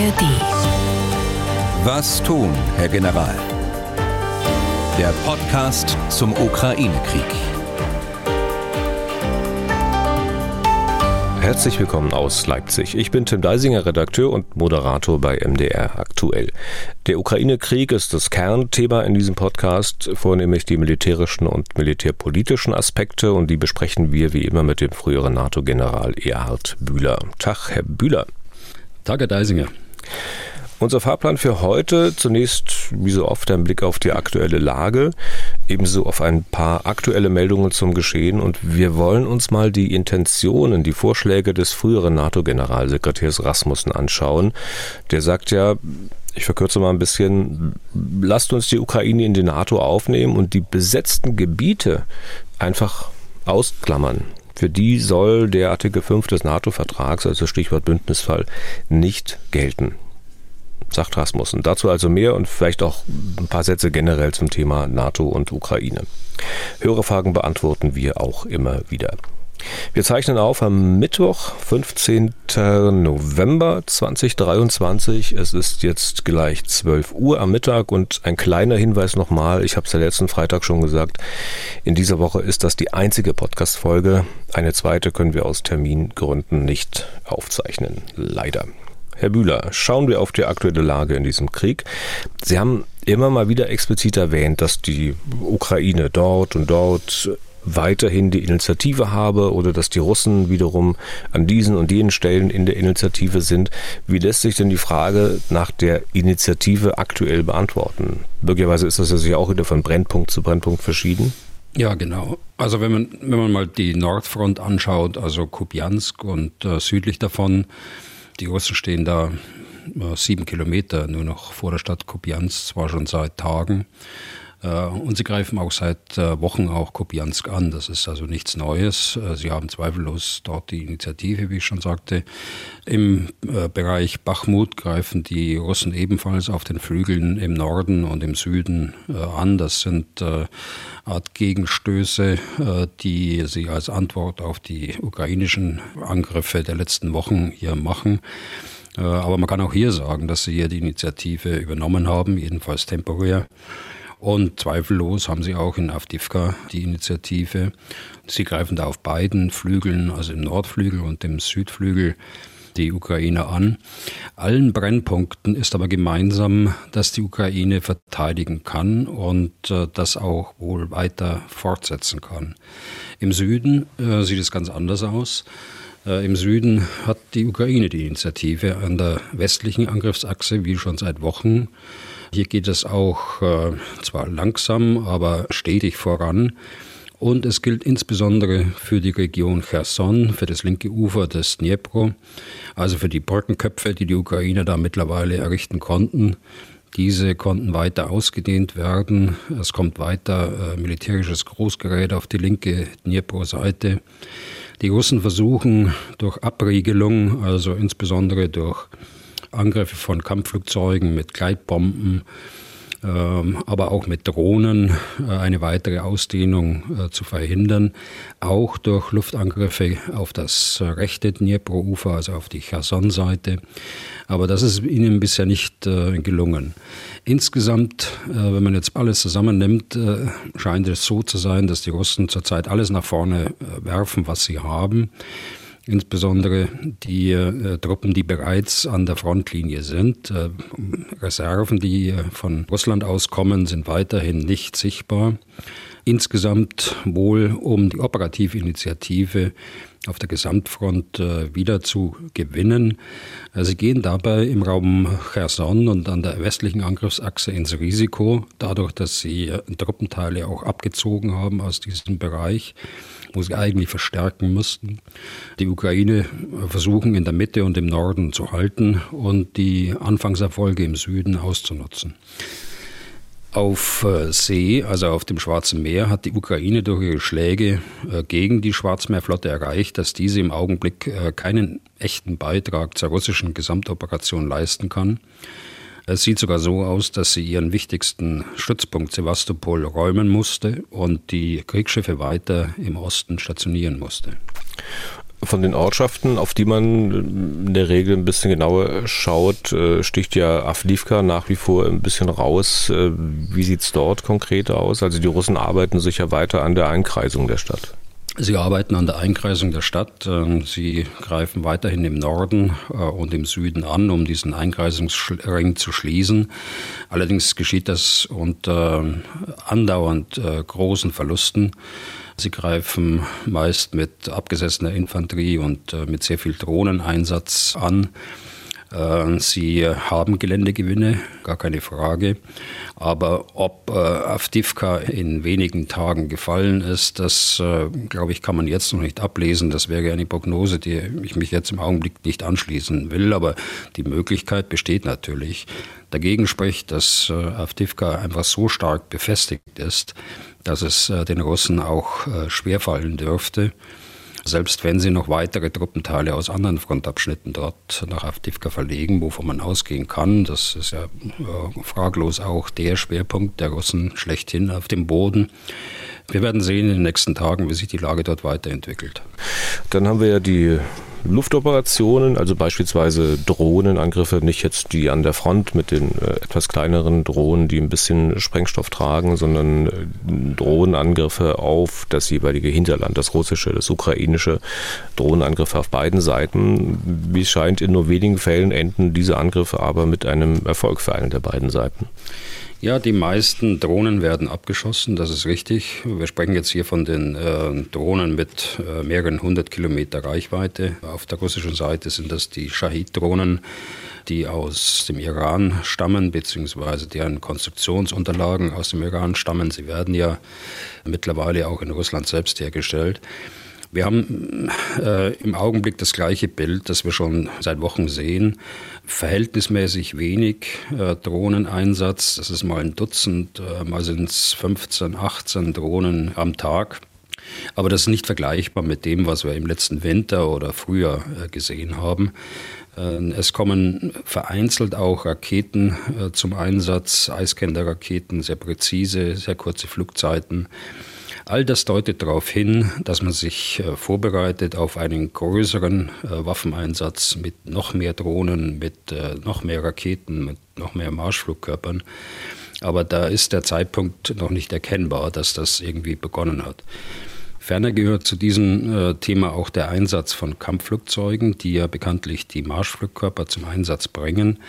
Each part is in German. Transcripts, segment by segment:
ARD. Was tun, Herr General? Der Podcast zum Ukraine-Krieg. Herzlich willkommen aus Leipzig. Ich bin Tim Deisinger, Redakteur und Moderator bei MDR aktuell. Der Ukraine-Krieg ist das Kernthema in diesem Podcast, vornehmlich die militärischen und militärpolitischen Aspekte und die besprechen wir wie immer mit dem früheren NATO-General Erhard Bühler. Tag, Herr Bühler. Tag, Herr Deisinger. Unser Fahrplan für heute zunächst, wie so oft, ein Blick auf die aktuelle Lage, ebenso auf ein paar aktuelle Meldungen zum Geschehen und wir wollen uns mal die Intentionen, die Vorschläge des früheren NATO-Generalsekretärs Rasmussen anschauen. Der sagt ja, ich verkürze mal ein bisschen, lasst uns die Ukraine in die NATO aufnehmen und die besetzten Gebiete einfach ausklammern. Für die soll der Artikel 5 des NATO-Vertrags, also Stichwort Bündnisfall, nicht gelten sagt Rasmussen. Dazu also mehr und vielleicht auch ein paar Sätze generell zum Thema NATO und Ukraine. Hörerfragen beantworten wir auch immer wieder. Wir zeichnen auf am Mittwoch, 15. November 2023. Es ist jetzt gleich 12 Uhr am Mittag und ein kleiner Hinweis nochmal, ich habe es ja letzten Freitag schon gesagt, in dieser Woche ist das die einzige Podcast-Folge. Eine zweite können wir aus Termingründen nicht aufzeichnen. Leider. Herr Bühler, schauen wir auf die aktuelle Lage in diesem Krieg. Sie haben immer mal wieder explizit erwähnt, dass die Ukraine dort und dort weiterhin die Initiative habe oder dass die Russen wiederum an diesen und jenen Stellen in der Initiative sind. Wie lässt sich denn die Frage nach der Initiative aktuell beantworten? Möglicherweise ist das ja sich auch wieder von Brennpunkt zu Brennpunkt verschieden. Ja, genau. Also wenn man, wenn man mal die Nordfront anschaut, also Kupiansk und äh, südlich davon, die Russen stehen da äh, sieben Kilometer nur noch vor der Stadt Kupiansk, zwar schon seit Tagen. Äh, und sie greifen auch seit äh, Wochen auch Kupiansk an. Das ist also nichts Neues. Sie haben zweifellos dort die Initiative, wie ich schon sagte. Im Bereich Bachmut greifen die Russen ebenfalls auf den Flügeln im Norden und im Süden an. Das sind Art Gegenstöße, die sie als Antwort auf die ukrainischen Angriffe der letzten Wochen hier machen. Aber man kann auch hier sagen, dass sie hier die Initiative übernommen haben, jedenfalls temporär. Und zweifellos haben sie auch in Avdivka die Initiative. Sie greifen da auf beiden Flügeln, also im Nordflügel und dem Südflügel, die Ukraine an. Allen Brennpunkten ist aber gemeinsam, dass die Ukraine verteidigen kann und äh, das auch wohl weiter fortsetzen kann. Im Süden äh, sieht es ganz anders aus. Äh, Im Süden hat die Ukraine die Initiative an der westlichen Angriffsachse, wie schon seit Wochen. Hier geht es auch äh, zwar langsam, aber stetig voran. Und es gilt insbesondere für die Region Cherson, für das linke Ufer des Dnipro, also für die Brückenköpfe, die die Ukrainer da mittlerweile errichten konnten. Diese konnten weiter ausgedehnt werden. Es kommt weiter äh, militärisches Großgerät auf die linke Dnipro-Seite. Die Russen versuchen durch Abriegelung, also insbesondere durch Angriffe von Kampfflugzeugen mit Gleitbomben, ähm, aber auch mit Drohnen äh, eine weitere Ausdehnung äh, zu verhindern, auch durch Luftangriffe auf das rechte Dnipro-Ufer, also auf die Cherson-Seite. Aber das ist ihnen bisher nicht äh, gelungen. Insgesamt, wenn man jetzt alles zusammennimmt, scheint es so zu sein, dass die Russen zurzeit alles nach vorne werfen, was sie haben insbesondere die äh, Truppen, die bereits an der Frontlinie sind. Äh, Reserven, die von Russland aus kommen, sind weiterhin nicht sichtbar. Insgesamt wohl, um die operative Initiative auf der Gesamtfront äh, wieder zu gewinnen. Äh, sie gehen dabei im Raum Cherson und an der westlichen Angriffsachse ins Risiko, dadurch, dass sie äh, Truppenteile auch abgezogen haben aus diesem Bereich wo sie eigentlich verstärken müssten. Die Ukraine versuchen in der Mitte und im Norden zu halten und die Anfangserfolge im Süden auszunutzen. Auf äh, See, also auf dem Schwarzen Meer, hat die Ukraine durch ihre Schläge äh, gegen die Schwarzmeerflotte erreicht, dass diese im Augenblick äh, keinen echten Beitrag zur russischen Gesamtoperation leisten kann. Es sieht sogar so aus, dass sie ihren wichtigsten Stützpunkt Sevastopol räumen musste und die Kriegsschiffe weiter im Osten stationieren musste. Von den Ortschaften, auf die man in der Regel ein bisschen genauer schaut, äh, sticht ja Avdivka nach wie vor ein bisschen raus. Äh, wie sieht es dort konkret aus? Also die Russen arbeiten sicher weiter an der Einkreisung der Stadt. Sie arbeiten an der Einkreisung der Stadt. Ähm, sie greifen weiterhin im Norden äh, und im Süden an, um diesen Einkreisungsring zu schließen. Allerdings geschieht das unter andauernd großen Verlusten. Sie greifen meist mit abgesessener Infanterie und äh, mit sehr viel Drohneneinsatz an. Äh, sie haben Geländegewinne, gar keine Frage. Aber ob äh, Avdivka in wenigen Tagen gefallen ist, das, glaube ich, kann man jetzt noch nicht ablesen. Das wäre eine Prognose, die ich mich jetzt im Augenblick nicht anschließen will. Aber die Möglichkeit besteht natürlich. Dagegen spricht, dass Avdivka einfach so stark befestigt ist, dass es äh, den Russen auch äh, schwerfallen dürfte, selbst wenn sie noch weitere Truppenteile aus anderen Frontabschnitten dort nach Avdivka verlegen, wovon man ausgehen kann. Das ist ja äh, fraglos auch der Schwerpunkt der Russen schlechthin auf dem Boden. Wir werden sehen in den nächsten Tagen, wie sich die Lage dort weiterentwickelt. Dann haben wir ja die Luftoperationen, also beispielsweise Drohnenangriffe, nicht jetzt die an der Front mit den äh, etwas kleineren Drohnen, die ein bisschen Sprengstoff tragen, sondern äh, Drohnenangriffe auf das jeweilige Hinterland, das russische, das ukrainische, Drohnenangriffe auf beiden Seiten. Wie es scheint, in nur wenigen Fällen enden diese Angriffe aber mit einem Erfolg für eine der beiden Seiten. Ja, die meisten Drohnen werden abgeschossen, das ist richtig. Wir sprechen jetzt hier von den äh, Drohnen mit äh, mehreren hundert Kilometer Reichweite. Auf der russischen Seite sind das die Shahid-Drohnen, die aus dem Iran stammen, beziehungsweise deren Konstruktionsunterlagen aus dem Iran stammen. Sie werden ja mittlerweile auch in Russland selbst hergestellt. Wir haben äh, im Augenblick das gleiche Bild, das wir schon seit Wochen sehen. Verhältnismäßig wenig äh, Drohneneinsatz. Das ist mal ein Dutzend, äh, mal sind es 15, 18 Drohnen am Tag. Aber das ist nicht vergleichbar mit dem, was wir im letzten Winter oder Frühjahr äh, gesehen haben. Äh, es kommen vereinzelt auch Raketen äh, zum Einsatz, Eiskender-Raketen, sehr präzise, sehr kurze Flugzeiten. All das deutet darauf hin, dass man sich äh, vorbereitet auf einen größeren äh, Waffeneinsatz mit noch mehr Drohnen, mit äh, noch mehr Raketen, mit noch mehr Marschflugkörpern. Aber da ist der Zeitpunkt noch nicht erkennbar, dass das irgendwie begonnen hat. Ferner gehört zu diesem Thema auch der Einsatz von Kampfflugzeugen, die ja bekanntlich die Marschflugkörper zum Einsatz bringen,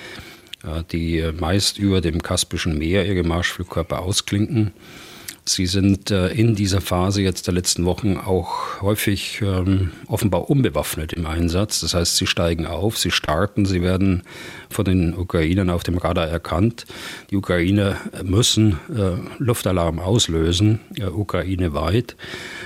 die meist über dem Kaspischen Meer ihre Marschflugkörper ausklinken Sie sind äh, in dieser Phase jetzt der letzten Wochen auch häufig ähm, offenbar unbewaffnet im Einsatz. Das heißt, sie steigen auf, sie starten, sie werden von den Ukrainern auf dem Radar erkannt. Die Ukrainer müssen äh, Luftalarm auslösen, äh, Ukraine weit.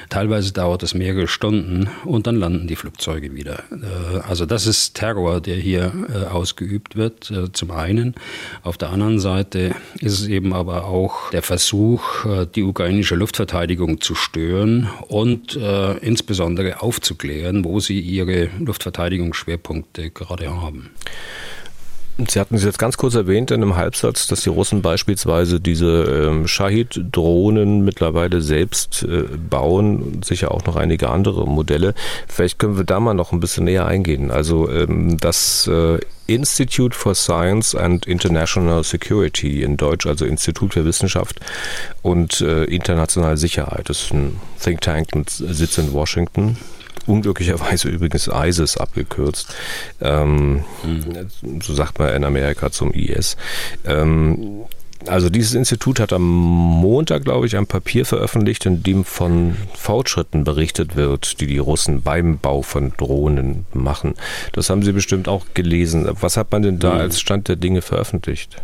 Teilweise dauert es mehrere Stunden und dann landen die Flugzeuge wieder. Äh, also das ist Terror, der hier äh, ausgeübt wird, äh, zum einen. Auf der anderen Seite ist es eben aber auch der Versuch, die ukrainische Luftverteidigung zu stören und insbesondere aufzuklären, wo sie ihre Luftverteidigungsschwerpunkte gerade haben. Sie hatten es jetzt ganz kurz erwähnt in einem Halbsatz, dass die Russen beispielsweise diese ähm, Shahid-Drohnen mittlerweile selbst äh, bauen, sicher auch noch einige andere Modelle. Vielleicht können wir da mal noch ein bisschen näher eingehen. Also ähm, das äh, Institute for Science and International Security in Deutsch, also Institut für Wissenschaft und äh, internationale Sicherheit. Das ist ein Think Tank mit Sitz in Washington unglücklicherweise übrigens ISIS abgekürzt. Ähm, mhm. So sagt man in Amerika zum IS. Ähm, also dieses Institut hat am Montag, glaube ich, ein Papier veröffentlicht, in dem von Fortschritten berichtet wird, die die Russen beim Bau von Drohnen machen. Das haben Sie bestimmt auch gelesen. Was hat man denn da mhm. als Stand der Dinge veröffentlicht?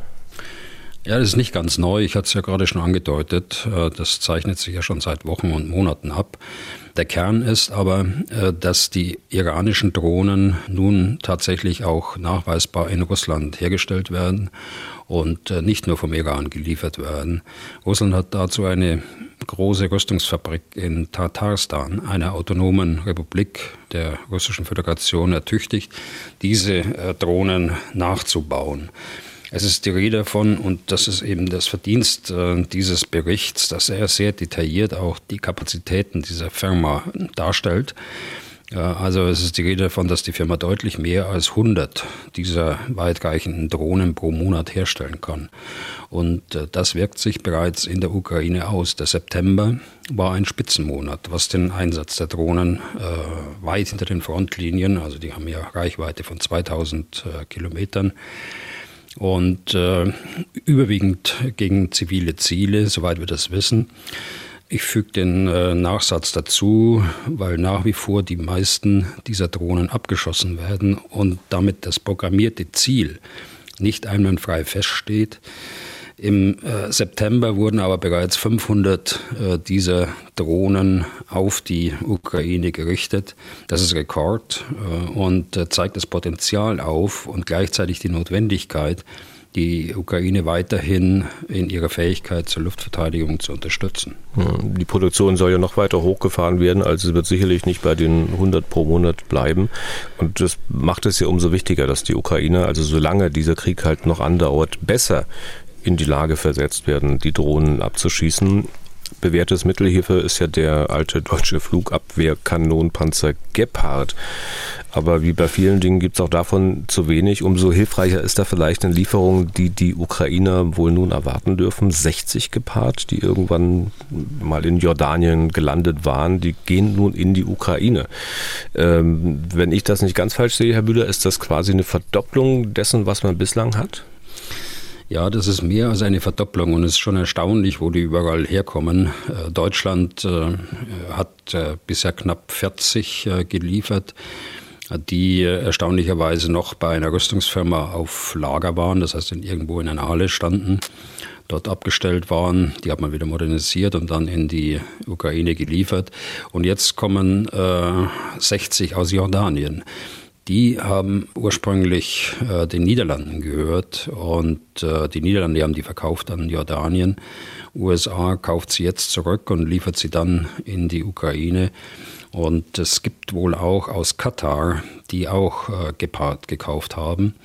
Ja, das ist nicht ganz neu. Ich hatte es ja gerade schon angedeutet. Äh, das zeichnet sich ja schon seit Wochen und Monaten ab. Der Kern ist aber, äh, dass die iranischen Drohnen nun tatsächlich auch nachweisbar in Russland hergestellt werden und äh, nicht nur vom Iran geliefert werden. Russland hat dazu eine große Rüstungsfabrik in Tatarstan, einer autonomen Republik der Russischen Föderation, ertüchtigt, diese Drohnen nachzubauen. Es ist die Rede davon, und das ist eben das Verdienst äh, dieses Berichts, dass er sehr detailliert auch die Kapazitäten dieser Firma darstellt. Also es ist die Rede davon, dass die Firma deutlich mehr als 100 dieser weitreichenden Drohnen pro Monat herstellen kann. Und äh, das wirkt sich bereits in der Ukraine aus. Der September war ein Spitzenmonat, was den Einsatz der Drohnen äh, weit hinter den Frontlinien, also die haben ja Reichweite von 2000 äh, Kilometern, und äh, überwiegend gegen zivile Ziele, soweit wir das wissen. Ich füge den äh, Nachsatz dazu, weil nach wie vor die meisten dieser Drohnen abgeschossen werden und damit das programmierte Ziel nicht einwandfrei feststeht. Im äh, September wurden aber bereits 500 äh, dieser Drohnen auf die Ukraine gerichtet. Das ist Rekord äh, und äh, zeigt das Potenzial auf und gleichzeitig die Notwendigkeit, die Ukraine weiterhin in ihrer Fähigkeit zur Luftverteidigung zu unterstützen. Die Produktion soll ja noch weiter hochgefahren werden, also es wird sicherlich nicht bei den 100 pro Monat bleiben. Und das macht es ja umso wichtiger, dass die Ukraine, also solange dieser Krieg halt noch andauert, besser in die Lage versetzt werden, die Drohnen abzuschießen. Bewährtes Mittel hierfür ist ja der alte deutsche Flugabwehrkanonenpanzer Gepard. Aber wie bei vielen Dingen gibt es auch davon zu wenig. Umso hilfreicher ist da vielleicht eine Lieferung, die die Ukrainer wohl nun erwarten dürfen. 60 Gepard, die irgendwann mal in Jordanien gelandet waren, die gehen nun in die Ukraine. Ähm, wenn ich das nicht ganz falsch sehe, Herr Bühler, ist das quasi eine Verdopplung dessen, was man bislang hat? Ja, das ist mehr als eine Verdopplung und es ist schon erstaunlich, wo die überall herkommen. Äh, Deutschland äh, hat äh, bisher knapp 40 geliefert, die erstaunlicherweise noch bei einer Rüstungsfirma auf Lager waren, das heißt in irgendwo in einer Halle standen, dort abgestellt waren. Die hat man wieder modernisiert und dann in die Ukraine geliefert. Und jetzt kommen 60 aus Jordanien die haben ursprünglich äh, den Niederlanden gehört und äh, die Niederlande haben die verkauft an Jordanien. USA kauft sie jetzt zurück und liefert sie dann in die Ukraine. Und es gibt wohl auch aus Katar, die auch äh, Gepard gekauft haben.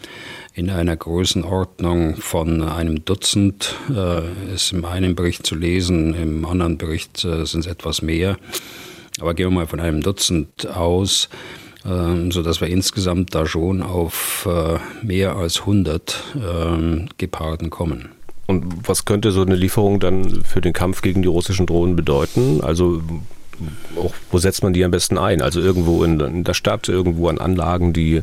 In einer Größenordnung von einem Dutzend äh, ist im einen Bericht zu lesen, im anderen Bericht äh, sind es etwas mehr. Aber gehen wir mal von einem Dutzend aus. Ähm, sodass wir insgesamt da schon auf äh, mehr als 100 ähm, Geparden kommen. Und was könnte so eine Lieferung dann für den Kampf gegen die russischen Drohnen bedeuten? Also auch, wo setzt man die am besten ein? Also irgendwo in, in der Stadt, irgendwo an Anlagen, die äh,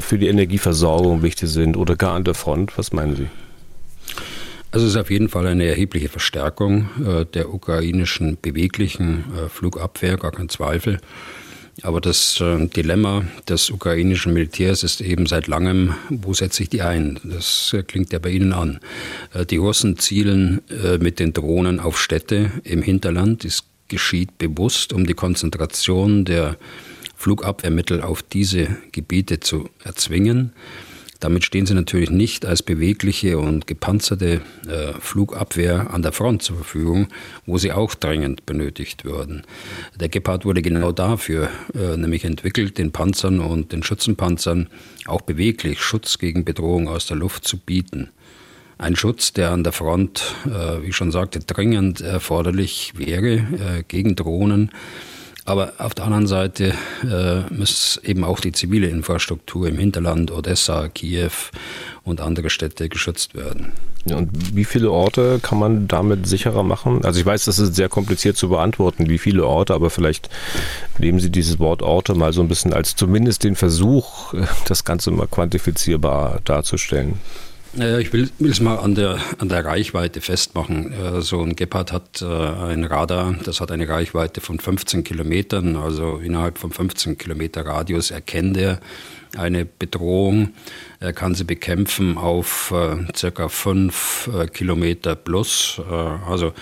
für die Energieversorgung wichtig sind oder gar an der Front? Was meinen Sie? Also es ist auf jeden Fall eine erhebliche Verstärkung äh, der ukrainischen beweglichen äh, Flugabwehr, gar kein Zweifel. Aber das äh, Dilemma des ukrainischen Militärs ist eben seit langem, wo setze ich die ein? Das äh, klingt ja bei Ihnen an. Äh, die Russen zielen mit den Drohnen auf Städte im Hinterland. Das geschieht bewusst, um die Konzentration der Flugabwehrmittel auf diese Gebiete zu erzwingen. Damit stehen sie natürlich nicht als bewegliche und gepanzerte äh, Flugabwehr an der Front zur Verfügung, wo sie auch dringend benötigt würden. Der Gepard wurde genau dafür äh, nämlich entwickelt, den Panzern und den Schützenpanzern auch beweglich Schutz gegen Bedrohung aus der Luft zu bieten. Ein Schutz, der an der Front, äh, wie ich schon sagte, dringend erforderlich wäre äh, gegen Drohnen aber auf der anderen Seite äh, muss eben auch die zivile Infrastruktur im Hinterland, Odessa, Kiew und andere Städte geschützt werden. Und wie viele Orte kann man damit sicherer machen? Also ich weiß, das ist sehr kompliziert zu beantworten, wie viele Orte, aber vielleicht nehmen Sie dieses Wort Orte mal so ein bisschen als zumindest den Versuch, das Ganze mal quantifizierbar darzustellen. Ich will, will es mal an der, an der Reichweite festmachen. Äh, so ein Gepard hat äh, ein Radar, das hat eine Reichweite von 15 Kilometern. Also innerhalb von 15 Kilometer Radius erkennt er eine Bedrohung. Er kann sie bekämpfen auf äh, circa fünf äh, Kilometer plus. Äh, also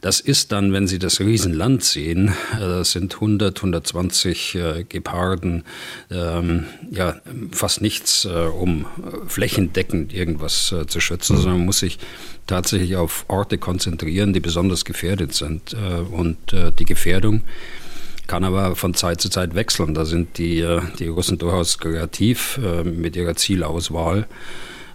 das ist dann, wenn Sie das Riesenland sehen, äh, das sind 100, 120 äh, Geparden, ähm, ja, fast nichts, äh, um flächendeckend irgendwas zu schützen, sondern man muss sich tatsächlich auf Orte konzentrieren, die besonders gefährdet sind. und die Gefährdung kann aber von Zeit zu Zeit wechseln. Da sind die, äh, die Russen durchaus kreativ äh, mit ihrer Zielauswahl.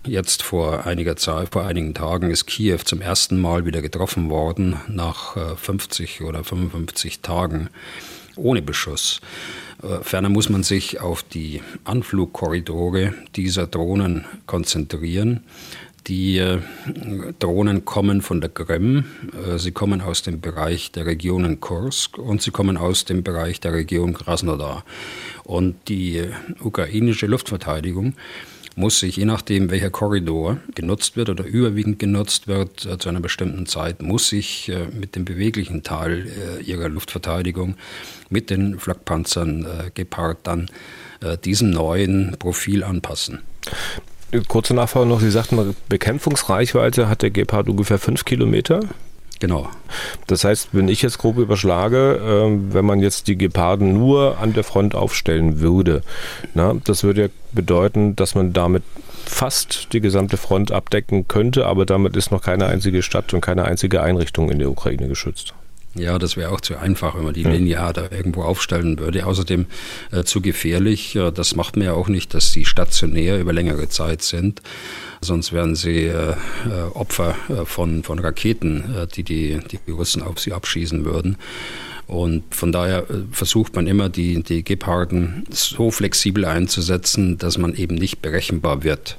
Jetzt vor einiger Zeit, vor einigen Tagen ist Kiew zum ersten Mal wieder getroffen worden, nach 50 äh, oder 55 Tagen ohne Beschuss. Ferner muss man sich auf die Anflugkorridore dieser Drohnen konzentrieren. Die äh, Drohnen kommen von der Krim, äh, sie kommen aus dem Bereich der Regionen Kursk und sie kommen aus dem Bereich der Region Krasnodar. Und die ukrainische Luftverteidigung muss sich, je nachdem, welcher Korridor genutzt wird oder überwiegend genutzt wird, äh, zu einer bestimmten Zeit, muss sich äh, mit dem beweglichen Teil äh, ihrer Luftverteidigung, mit den Flakpanzern Gepard dann diesem neuen Profil anpassen. Kurze Nachfrage noch, Sie sagten, Bekämpfungsreichweite hat der Gepard ungefähr fünf Kilometer? Genau. Das heißt, wenn ich jetzt grob überschlage, äh, wenn man jetzt die Geparden nur an der Front aufstellen würde, na, das würde ja bedeuten, dass man damit fast die gesamte Front abdecken könnte, aber damit ist noch keine einzige Stadt und keine einzige Einrichtung in der Ukraine geschützt. Ja, das wäre auch zu einfach, wenn man die linear da irgendwo aufstellen würde. Außerdem äh, zu gefährlich. Äh, das macht man ja auch nicht, dass sie stationär über längere Zeit sind. Sonst wären sie äh, äh Opfer äh, von, von Raketen, die, die die Russen auf sie abschießen würden. Und von daher versucht man immer, die, die Geparden so flexibel einzusetzen, dass man eben nicht berechenbar wird.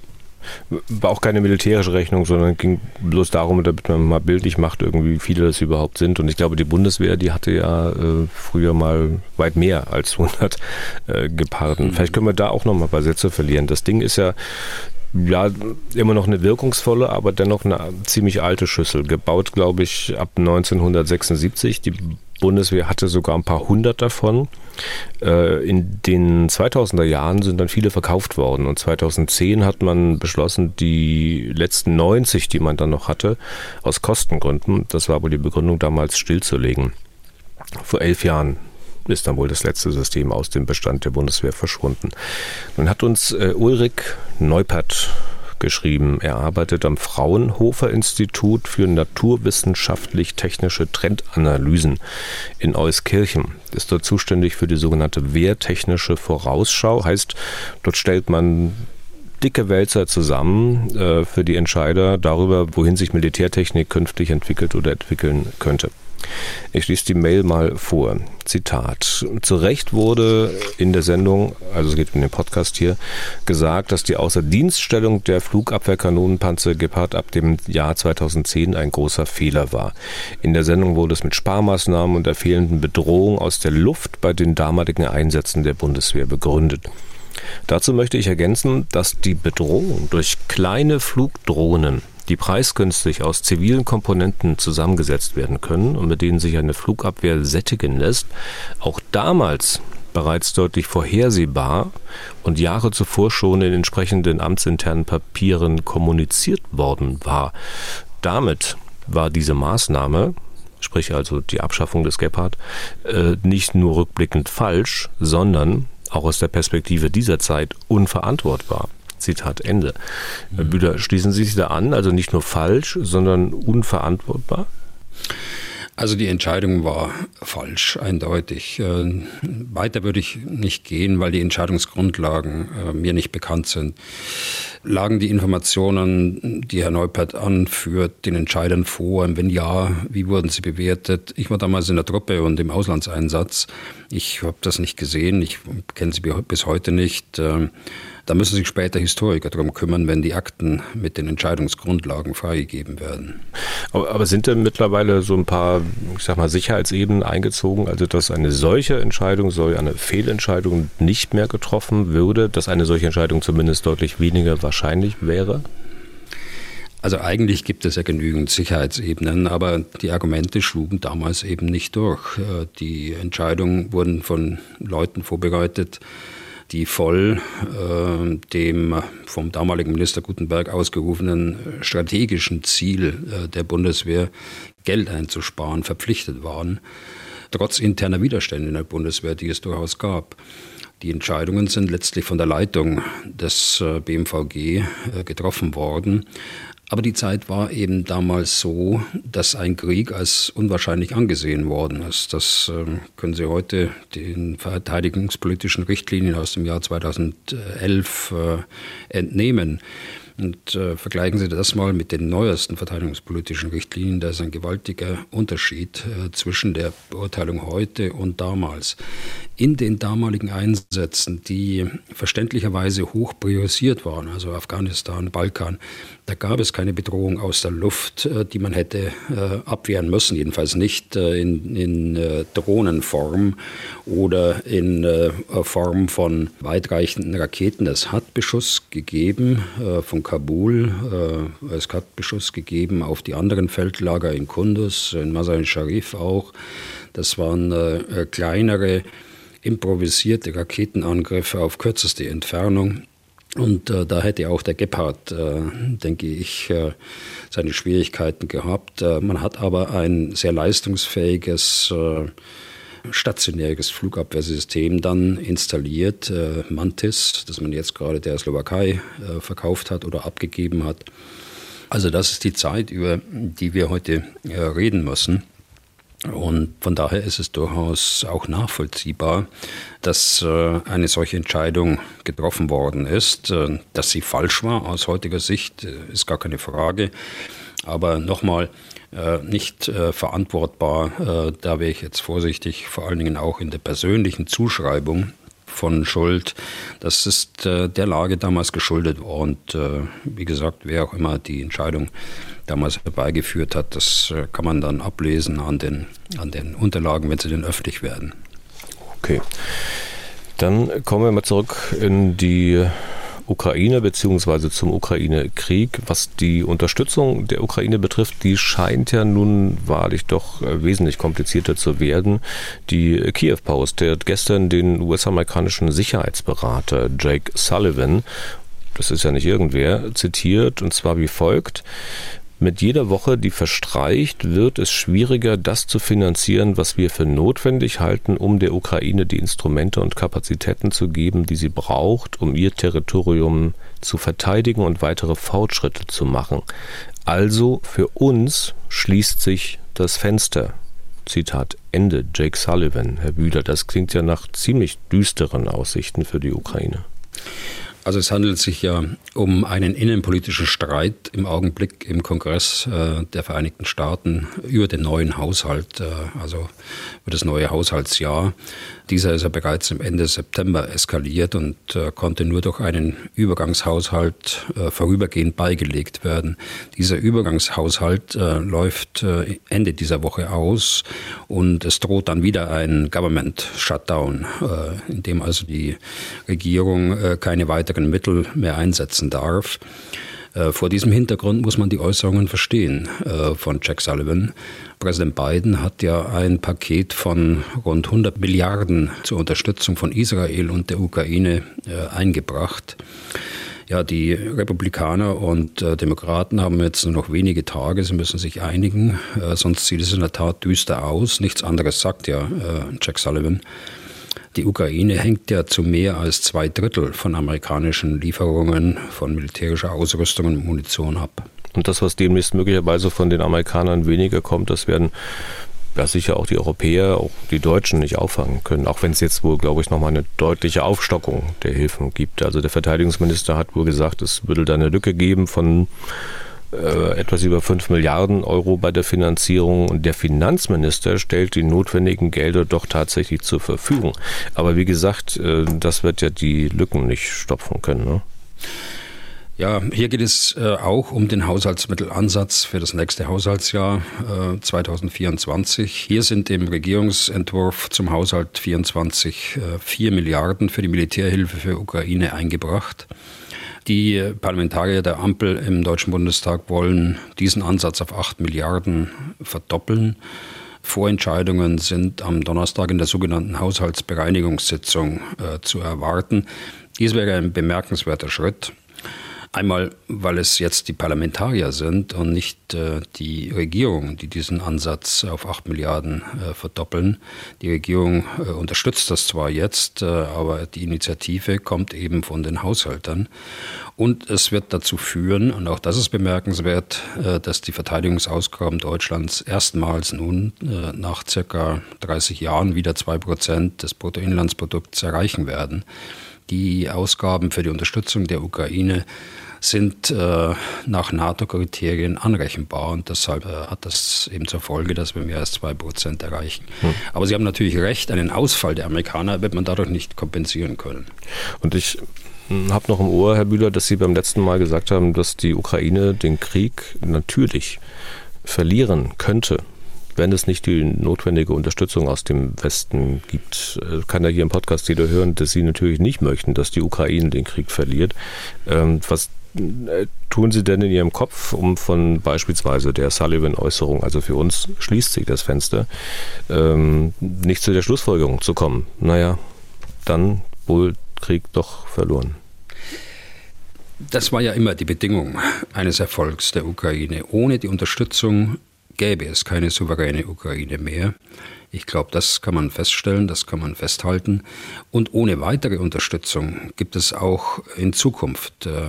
War auch keine militärische Rechnung, sondern ging bloß darum, damit man mal bildlich macht, irgendwie, wie viele das überhaupt sind. Und ich glaube, die Bundeswehr, die hatte ja äh, früher mal weit mehr als 100 äh, Geparden. Mhm. Vielleicht können wir da auch noch mal ein paar Sätze verlieren. Das Ding ist ja ja, immer noch eine wirkungsvolle, aber dennoch eine ziemlich alte Schüssel. Gebaut, glaube ich, ab 1976. Die Bundeswehr hatte sogar ein paar hundert davon. Äh, in den 2000er Jahren sind dann viele verkauft worden und 2010 hat man beschlossen, die letzten 90, die man dann noch hatte, aus Kostengründen, das war wohl die Begründung damals, stillzulegen. Vor elf Jahren ist dann wohl das letzte System aus dem Bestand der Bundeswehr verschwunden. Nun hat uns äh, Ulrich Neupert geschrieben. Er arbeitet am Fraunhofer Institut für naturwissenschaftlich-technische Trendanalysen in Euskirchen. Ist dort zuständig für die sogenannte Wehrtechnische Vorausschau. Heißt, dort stellt man dicke Wälzer zusammen äh, für die Entscheider darüber, wohin sich Militärtechnik künftig entwickelt oder entwickeln könnte. Ich schließe die Mail mal vor. Zitat. Zu Recht wurde in der Sendung, also es geht um den Podcast hier, gesagt, dass die Außerdienststellung der Flugabwehrkanonenpanzer Gepard ab dem Jahr 2010 ein großer Fehler war. In der Sendung wurde es mit Sparmaßnahmen und der fehlenden Bedrohung aus der Luft bei den damaligen Einsätzen der Bundeswehr begründet. Dazu möchte ich ergänzen, dass die Bedrohung durch kleine Flugdrohnen die preisgünstig aus zivilen Komponenten zusammengesetzt werden können und mit denen sich eine Flugabwehr sättigen lässt, auch damals bereits deutlich vorhersehbar und Jahre zuvor schon in entsprechenden amtsinternen Papieren kommuniziert worden war. Damit war diese Maßnahme, sprich also die Abschaffung des Gepard, äh, nicht nur rückblickend falsch, sondern auch aus der Perspektive dieser Zeit unverantwortbar. Zitat Ende. Mhm. Büder, schließen Sie sich da an, also nicht nur falsch, sondern unverantwortbar? Also die Entscheidung war falsch, eindeutig. Äh, weiter würde ich nicht gehen, weil die Entscheidungsgrundlagen äh, mir nicht bekannt sind. Lagen die Informationen, die Herr Neupert anführt, den Entscheidern vor? Und wenn ja, wie wurden sie bewertet? Ich war damals in der Truppe und im Auslandseinsatz. Ich habe das nicht gesehen, ich kenne sie bis heute nicht. Da müssen sich später Historiker darum kümmern, wenn die Akten mit den Entscheidungsgrundlagen freigegeben werden. Aber, aber sind denn mittlerweile so ein paar, ich sag mal, Sicherheitsebenen eingezogen, also dass eine solche Entscheidung, soll eine Fehlentscheidung nicht mehr getroffen würde, dass eine solche Entscheidung zumindest deutlich weniger wahrscheinlich wäre? Also eigentlich gibt es ja genügend Sicherheitsebenen, aber die Argumente schlugen damals eben nicht durch. Äh, die Entscheidungen wurden von Leuten vorbereitet, die voll äh, dem vom damaligen Minister Gutenberg ausgerufenen strategischen Ziel äh, der Bundeswehr, Geld einzusparen, verpflichtet waren, trotz interner Widerstände in der Bundeswehr, die es durchaus gab. Die Entscheidungen sind letztlich von der Leitung des äh, BMVG äh, getroffen worden. Aber die Zeit war eben damals so, dass ein Krieg als unwahrscheinlich angesehen worden ist. Das äh, können Sie heute den verteidigungspolitischen Richtlinien aus dem Jahr 2011 äh, entnehmen. Und äh, vergleichen Sie das mal mit den neuesten verteidigungspolitischen Richtlinien. Da ist ein gewaltiger Unterschied äh, zwischen der Beurteilung heute und damals. In den damaligen Einsätzen, die verständlicherweise hoch priorisiert waren, also Afghanistan, Balkan, da gab es keine Bedrohung aus der Luft, äh, die man hätte äh, abwehren müssen, jedenfalls nicht äh, in, in Drohnenform oder in Form von weitreichenden Raketen. Es hat Beschuss gegeben von Kabul, es hat Beschuss gegeben auf die anderen Feldlager in Kunduz, in Masar Sharif auch. Das waren kleinere improvisierte Raketenangriffe auf kürzeste Entfernung. Und äh, da hätte auch der Gebhardt, äh, denke ich, äh, seine Schwierigkeiten gehabt. Äh, man hat aber ein sehr leistungsfähiges äh, stationäres Flugabwehrsystem dann installiert, äh, Mantis, das man jetzt gerade der Slowakei verkauft hat oder abgegeben hat. Also das ist die Zeit, über die wir heute reden müssen. Und von daher ist es durchaus auch nachvollziehbar, dass äh, eine solche Entscheidung getroffen worden ist. Äh, dass sie falsch war aus heutiger Sicht, äh, ist gar keine Frage. Aber nochmal, nicht verantwortbar, da wäre ich jetzt vorsichtig, vor allen Dingen auch in der persönlichen Zuschreibung von Schuld. Das ist der Lage damals geschuldet. Und wie gesagt, wer auch immer die Entscheidung damals herbeigeführt hat. Das äh, kann man dann ablesen an den, an den Unterlagen, wenn sie denn öffentlich werden. Okay. Dann kommen wir mal zurück in die Ukraine bzw. zum Ukraine-Krieg. Was die Unterstützung der Ukraine betrifft, die scheint ja nun wahrlich doch äh, wesentlich komplizierter zu werden. Die Kiew Post, der hat gestern den US-amerikanischen Sicherheitsberater Jake Sullivan das ist ja nicht irgendwer, zitiert, und zwar wie folgt. Mit jeder Woche, die verstreicht, wird es schwieriger, das zu finanzieren, was wir für notwendig halten, um der Ukraine die Instrumente und Kapazitäten zu geben, die sie braucht, um ihr Territorium zu verteidigen und weitere Fortschritte zu machen. Also für uns schließt sich das Fenster. Zitat Ende. Jake Sullivan, Herr Bühler, das klingt ja nach ziemlich düsteren Aussichten für die Ukraine. Also es handelt sich ja um einen innenpolitischen Streit im Augenblick im Kongress äh, der Vereinigten Staaten über den neuen Haushalt, äh, also über das neue Haushaltsjahr. Dieser ist ja bereits im Ende September eskaliert und äh, konnte nur durch einen Übergangshaushalt äh, vorübergehend beigelegt werden. Dieser Übergangshaushalt äh, läuft äh, Ende dieser Woche aus und es droht dann wieder ein Government Shutdown, in dem also die Regierung keine weiteren Mittel mehr einsetzen darf. Äh, vor diesem Hintergrund muss man die Äußerungen verstehen äh, von Jack Sullivan. Präsident Biden hat ja ein Paket von rund 100 Milliarden zur Unterstützung von Israel und der Ukraine äh, eingebracht. Ja, die Republikaner und Demokraten haben jetzt nur noch wenige Tage, sie müssen sich einigen, sonst sieht es in der Tat düster aus. Nichts anderes sagt ja Jack Sullivan. Die Ukraine hängt ja zu mehr als zwei Drittel von amerikanischen Lieferungen von militärischer Ausrüstung und Munition ab. Und das, was demnächst möglicherweise von den Amerikanern weniger kommt, das werden ja sicher auch die Europäer, auch die Deutschen nicht auffangen können, auch wenn es jetzt wohl, glaube ich, nochmal eine deutliche Aufstockung der Hilfen gibt. Also der Verteidigungsminister hat wohl gesagt, es würde da eine Lücke geben von äh, etwas über 5 Milliarden Euro bei der Finanzierung und der Finanzminister stellt die notwendigen Gelder doch tatsächlich zur Verfügung. Aber wie gesagt, äh, das wird ja die Lücken nicht stopfen können. Ne? Ja, hier geht es äh, auch um den Haushaltsmittelansatz für das nächste Haushaltsjahr äh, 2024. Hier sind im Regierungsentwurf zum Haushalt 24 äh, 4 Milliarden für die Militärhilfe für Ukraine eingebracht. Die Parlamentarier der Ampel im Deutschen Bundestag wollen diesen Ansatz auf 8 Milliarden verdoppeln. Vorentscheidungen sind am Donnerstag in der sogenannten Haushaltsbereinigungssitzung äh, zu erwarten. Dies wäre ein bemerkenswerter Schritt. Einmal, weil es jetzt die Parlamentarier sind und nicht äh, die Regierung, die diesen Ansatz auf 8 Milliarden äh, verdoppeln. Die Regierung äh, unterstützt das zwar jetzt, äh, aber die Initiative kommt eben von den Haushältern. Und es wird dazu führen, und auch das ist bemerkenswert, äh, dass die Verteidigungsausgaben Deutschlands erstmals nun äh, nach circa 30 Jahren wieder zwei Prozent des Bruttoinlandsprodukts erreichen werden. die Ausgaben für die Unterstützung der Ukraine sind äh, nach NATO-Kriterien anrechenbar und deshalb äh, hat das eben zur Folge, dass wir mehr als zwei Prozent erreichen. Hm. Aber Sie haben natürlich recht, einen Ausfall der Amerikaner wird man dadurch nicht kompensieren können. Und ich hm, habe noch im Ohr, Herr Bühler, dass Sie beim letzten Mal gesagt haben, dass die Ukraine den Krieg natürlich verlieren könnte wenn es nicht die notwendige Unterstützung aus dem Westen gibt, äh, kann ja hier im Podcast jeder hören, dass sie natürlich nicht möchten, dass die Ukraine den Krieg verliert. Ähm, was tun Sie denn in Ihrem Kopf, um von beispielsweise der Sullivan-Äußerung, also für uns schließt sich das Fenster, ähm, nicht zu der Schlussfolgerung zu kommen? Naja, dann wohl Krieg doch verloren. Das war ja immer die Bedingung eines Erfolgs der Ukraine. Ohne die Unterstützung gäbe es keine souveräne Ukraine mehr. Ich glaube, das kann man feststellen, das kann man festhalten. Und ohne weitere Unterstützung gibt es auch in Zukunft äh,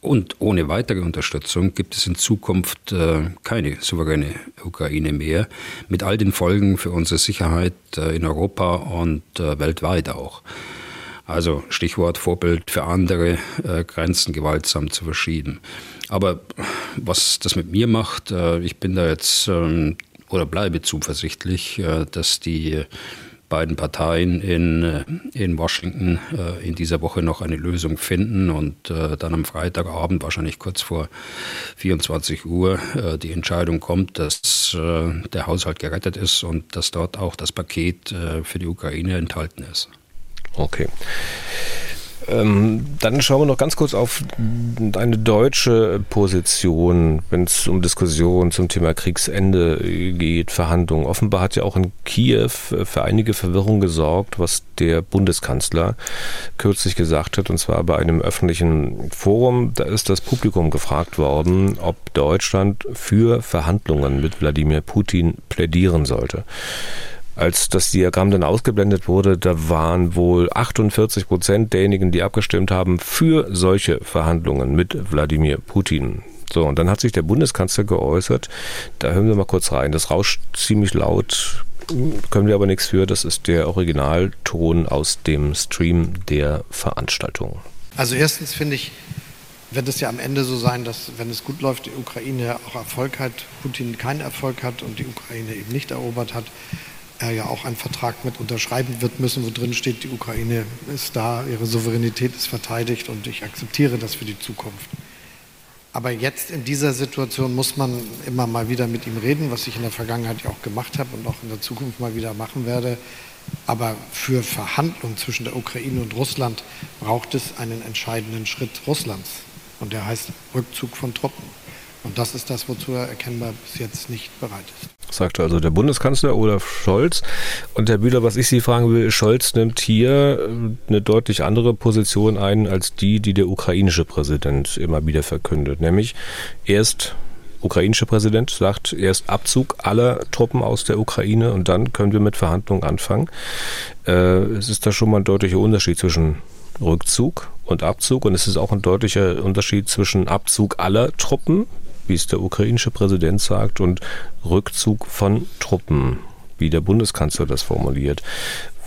und ohne weitere Unterstützung gibt es in Zukunft äh, keine souveräne Ukraine mehr, mit all den Folgen für unsere Sicherheit äh, in Europa und weltweit auch. Also Stichwort Vorbild für andere, Grenzen gewaltsam zu verschieben. Aber was das mit mir macht, äh, ich bin da jetzt ähm, oder bleibe zuversichtlich, äh, dass die beiden Parteien in, äh, in Washington in dieser Woche noch eine Lösung finden und dann am Freitagabend, wahrscheinlich kurz vor 24 Uhr, die Entscheidung kommt, dass der Haushalt gerettet ist und dass dort auch das Paket für die Ukraine enthalten ist. Okay. Ähm, dann schauen wir noch ganz kurz auf eine deutsche Position, wenn es um Diskussionen zum Thema Kriegsende geht, Verhandlungen. Offenbar hat ja auch in Kiew für einige Verwirrung gesorgt, was der Bundeskanzler kürzlich gesagt hat, und zwar bei einem öffentlichen Forum. Da ist das Publikum gefragt worden, ob Deutschland für Verhandlungen mit Wladimir Putin plädieren sollte. Als das Diagramm dann ausgeblendet wurde, da waren wohl 48 Prozent derjenigen, die abgestimmt haben, für solche Verhandlungen mit Wladimir Putin. So, und dann hat sich der Bundeskanzler geäußert. Da hören wir mal kurz rein. Das rauscht ziemlich laut, können wir aber nichts für. Das ist der Originalton aus dem Stream der Veranstaltung. Also erstens finde ich, wird es ja am Ende so sein, dass wenn es gut läuft, die Ukraine auch Erfolg hat, Putin keinen Erfolg hat und die Ukraine eben nicht erobert hat er ja auch einen Vertrag mit unterschreiben wird müssen, wo drin steht, die Ukraine ist da, ihre Souveränität ist verteidigt und ich akzeptiere das für die Zukunft. Aber jetzt in dieser Situation muss man immer mal wieder mit ihm reden, was ich in der Vergangenheit ja auch gemacht habe und auch in der Zukunft mal wieder machen werde. Aber für Verhandlungen zwischen der Ukraine und Russland braucht es einen entscheidenden Schritt Russlands. Und der heißt Rückzug von Truppen. Und das ist das, wozu er erkennbar bis jetzt nicht bereit ist. Sagte also der Bundeskanzler Olaf Scholz. Und Herr Bühler, was ich Sie fragen will, Scholz nimmt hier äh, eine deutlich andere Position ein als die, die der ukrainische Präsident immer wieder verkündet. Nämlich erst ukrainische Präsident sagt erst Abzug aller Truppen aus der Ukraine und dann können wir mit Verhandlungen anfangen. Äh, es ist da schon mal ein deutlicher Unterschied zwischen Rückzug und Abzug und es ist auch ein deutlicher Unterschied zwischen Abzug aller Truppen wie es der ukrainische Präsident sagt, und Rückzug von Truppen, wie der Bundeskanzler das formuliert.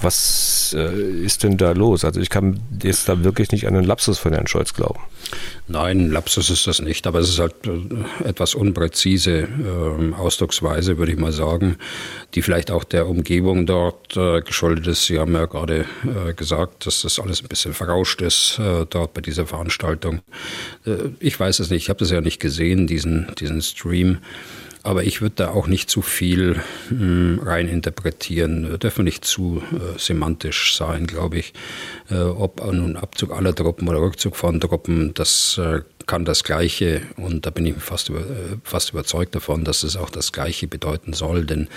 Was äh, ist denn da los? Also ich kann jetzt da wirklich nicht an einen Lapsus von Herrn Scholz glauben. Nein, Lapsus ist das nicht, aber es ist halt äh, etwas unpräzise äh, Ausdrucksweise, würde ich mal sagen, die vielleicht auch der Umgebung dort äh, geschuldet ist. Sie haben ja gerade äh, gesagt, dass das alles ein bisschen verrauscht ist äh, dort bei dieser Veranstaltung. ich weiß es nicht, ich habe das ja nicht gesehen, diesen, diesen Stream. Aber ich würde da auch nicht zu viel hm, rein interpretieren. Dürfen nicht zu äh, semantisch sein, glaube ich. Äh, ob nun Abzug aller Truppen oder Rückzug von Truppen, das äh, kann das Gleiche, und da bin ich fast, über, äh, fast überzeugt davon, dass es auch das Gleiche bedeuten soll, denn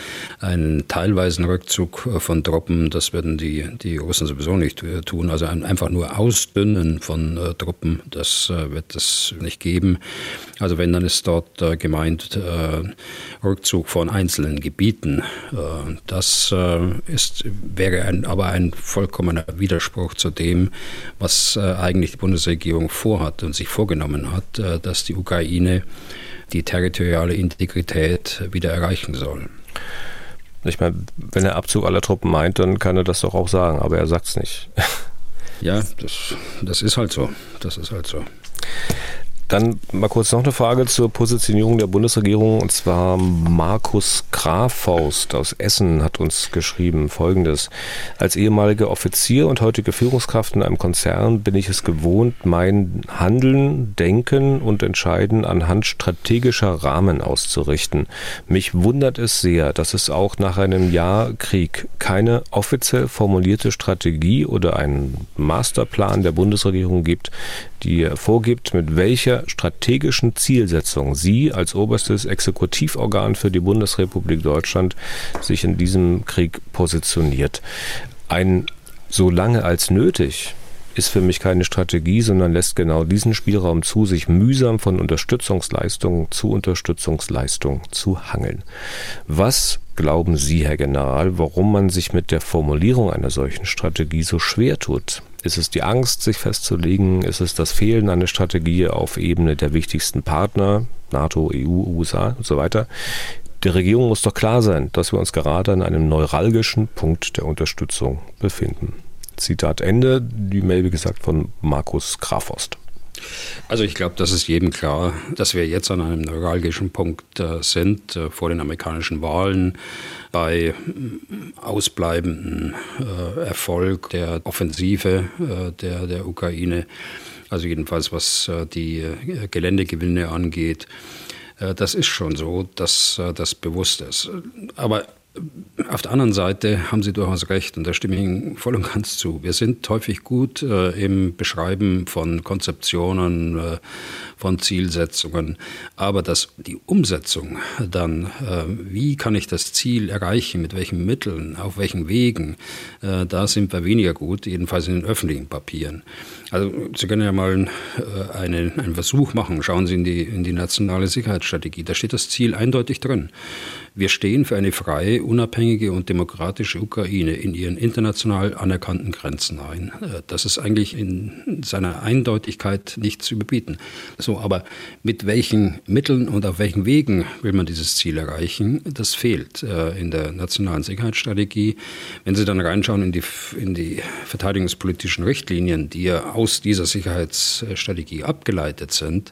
einen teilweisen Rückzug äh, von Truppen, das würden die, die Russen sowieso nicht äh, tun, also ein, einfach nur Ausdünnen von äh, Truppen, das äh, wird es nicht geben. Also wenn, dann ist dort äh, gemeint Rückzug von einzelnen Gebieten. das ist, wäre ein, aber ein vollkommener Widerspruch zu dem, was eigentlich die Bundesregierung vorhat und sich vorgenommen angenommen hat, äh, dass die Ukraine die territoriale Integrität wieder erreichen soll. Ich meine, wenn er Abzug aller Truppen meint, dann kann er das doch auch sagen, aber er sagt es nicht. Ja, das, das ist halt so. Das ist halt so. Dann mal kurz noch eine Frage zur Positionierung der Bundesregierung. Und zwar Markus Grafaust aus Essen hat uns geschrieben Folgendes. Als ehemaliger Offizier und heutige Führungskraft in einem Konzern bin ich es gewohnt, mein Handeln, Denken und Entscheiden anhand strategischer Rahmen auszurichten. Mich wundert es sehr, dass es auch nach einem Jahr Krieg keine offiziell formulierte Strategie oder einen Masterplan der Bundesregierung gibt, die vorgibt, mit welcher welcher strategischen Zielsetzung Sie als oberstes Exekutivorgan für die Bundesrepublik Deutschland sich in diesem Krieg positioniert. Ein so lange als nötig ist für mich keine Strategie, sondern lässt genau diesen Spielraum zu, sich mühsam von Unterstützungsleistung zu Unterstützungsleistung zu hangeln. Was glauben Sie, Herr General, warum man sich mit der Formulierung einer solchen Strategie so schwer tut? Ist es die Angst, sich festzulegen? Ist es das Fehlen einer Strategie auf Ebene der wichtigsten Partner, NATO, EU, USA und so weiter? Der Regierung muss doch klar sein, dass wir uns gerade an einem neuralgischen Punkt der Unterstützung befinden. Zitat Ende, die Mail, wie gesagt, von Markus Krafost. Also ich glaube, das ist jedem klar, dass wir jetzt an einem neuralgischen Punkt äh, sind äh, vor den amerikanischen Wahlen bei mm, ausbleibenden äh, Erfolg der Offensive äh, der, der Ukraine, also jedenfalls was äh, die äh, Geländegewinne angeht. Das ist schon so, dass das bewusst ist. Aber auf der anderen Seite haben Sie durchaus recht und da stimme ich Ihnen voll und ganz zu. Wir sind häufig gut äh, im Beschreiben von Konzeptionen, äh, von Zielsetzungen, aber das, die Umsetzung dann, äh, wie kann ich das Ziel erreichen, mit welchen Mitteln, auf welchen Wegen, äh, da sind wir weniger gut, jedenfalls in den öffentlichen Papieren. Also Sie können ja mal äh, einen, einen Versuch machen. Schauen Sie in die, in die nationale Sicherheitsstrategie. Da steht das Ziel eindeutig drin. Wir stehen für eine freie, unabhängige und demokratische Ukraine in ihren international anerkannten Grenzen ein. Äh, das ist eigentlich in seiner Eindeutigkeit nicht zu überbieten. So, aber mit welchen Mitteln und auf welchen Wegen will man dieses Ziel erreichen? Das fehlt äh, in der nationalen Sicherheitsstrategie. Wenn Sie dann reinschauen in die, in die verteidigungspolitischen Richtlinien, die ja aus dieser Sicherheitsstrategie abgeleitet sind,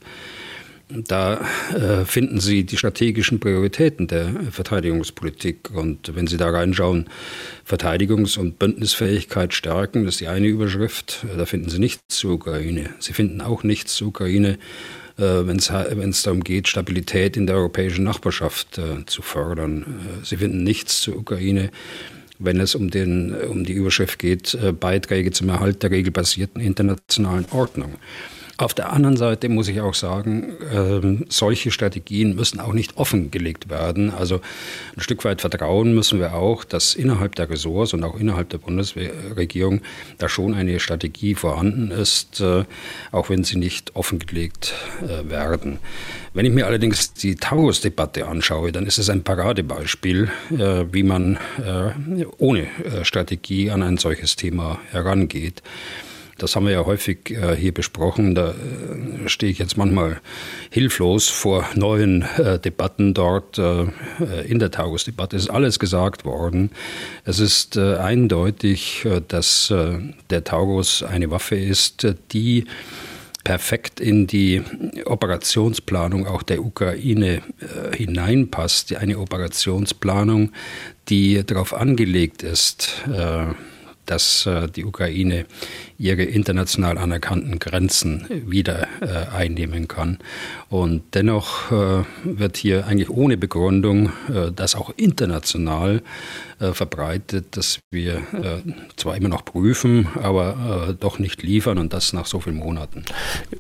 da äh, finden Sie die strategischen Prioritäten der Verteidigungspolitik. Und wenn Sie da reinschauen, Verteidigungs- und Bündnisfähigkeit stärken, das ist die eine Überschrift. Da finden Sie nichts zur Ukraine. Sie finden auch nichts zur Ukraine, äh, wenn es darum geht, Stabilität in der europäischen Nachbarschaft äh, zu fördern. Sie finden nichts zur Ukraine wenn es um, den, um die Überschrift geht, Beiträge zum Erhalt der regelbasierten internationalen Ordnung. Auf der anderen Seite muss ich auch sagen, äh, solche Strategien müssen auch nicht offengelegt werden. Also ein Stück weit vertrauen müssen wir auch, dass innerhalb der Ressorts und auch innerhalb der Bundesregierung da schon eine Strategie vorhanden ist, äh, auch wenn sie nicht offengelegt äh, werden. Wenn ich mir allerdings die Taurus-Debatte anschaue, dann ist es ein Paradebeispiel, äh, wie man äh, ohne äh, Strategie an ein solches Thema herangeht. Das haben wir ja häufig äh, hier besprochen. Da äh, stehe ich jetzt manchmal hilflos vor neuen äh, Debatten dort. Äh, in der Tagesdebatte ist alles gesagt worden. Es ist äh, eindeutig, äh, dass der Taurus eine Waffe ist, die perfekt in die Operationsplanung auch der Ukraine äh, hineinpasst. Eine Operationsplanung, die darauf angelegt ist, äh, dass äh, die Ukraine ihre international anerkannten Grenzen wieder äh, einnehmen kann. Und dennoch äh, wird hier eigentlich ohne Begründung äh, das auch international äh, verbreitet, dass wir äh, zwar immer noch prüfen, aber äh, doch nicht liefern und das nach so vielen Monaten.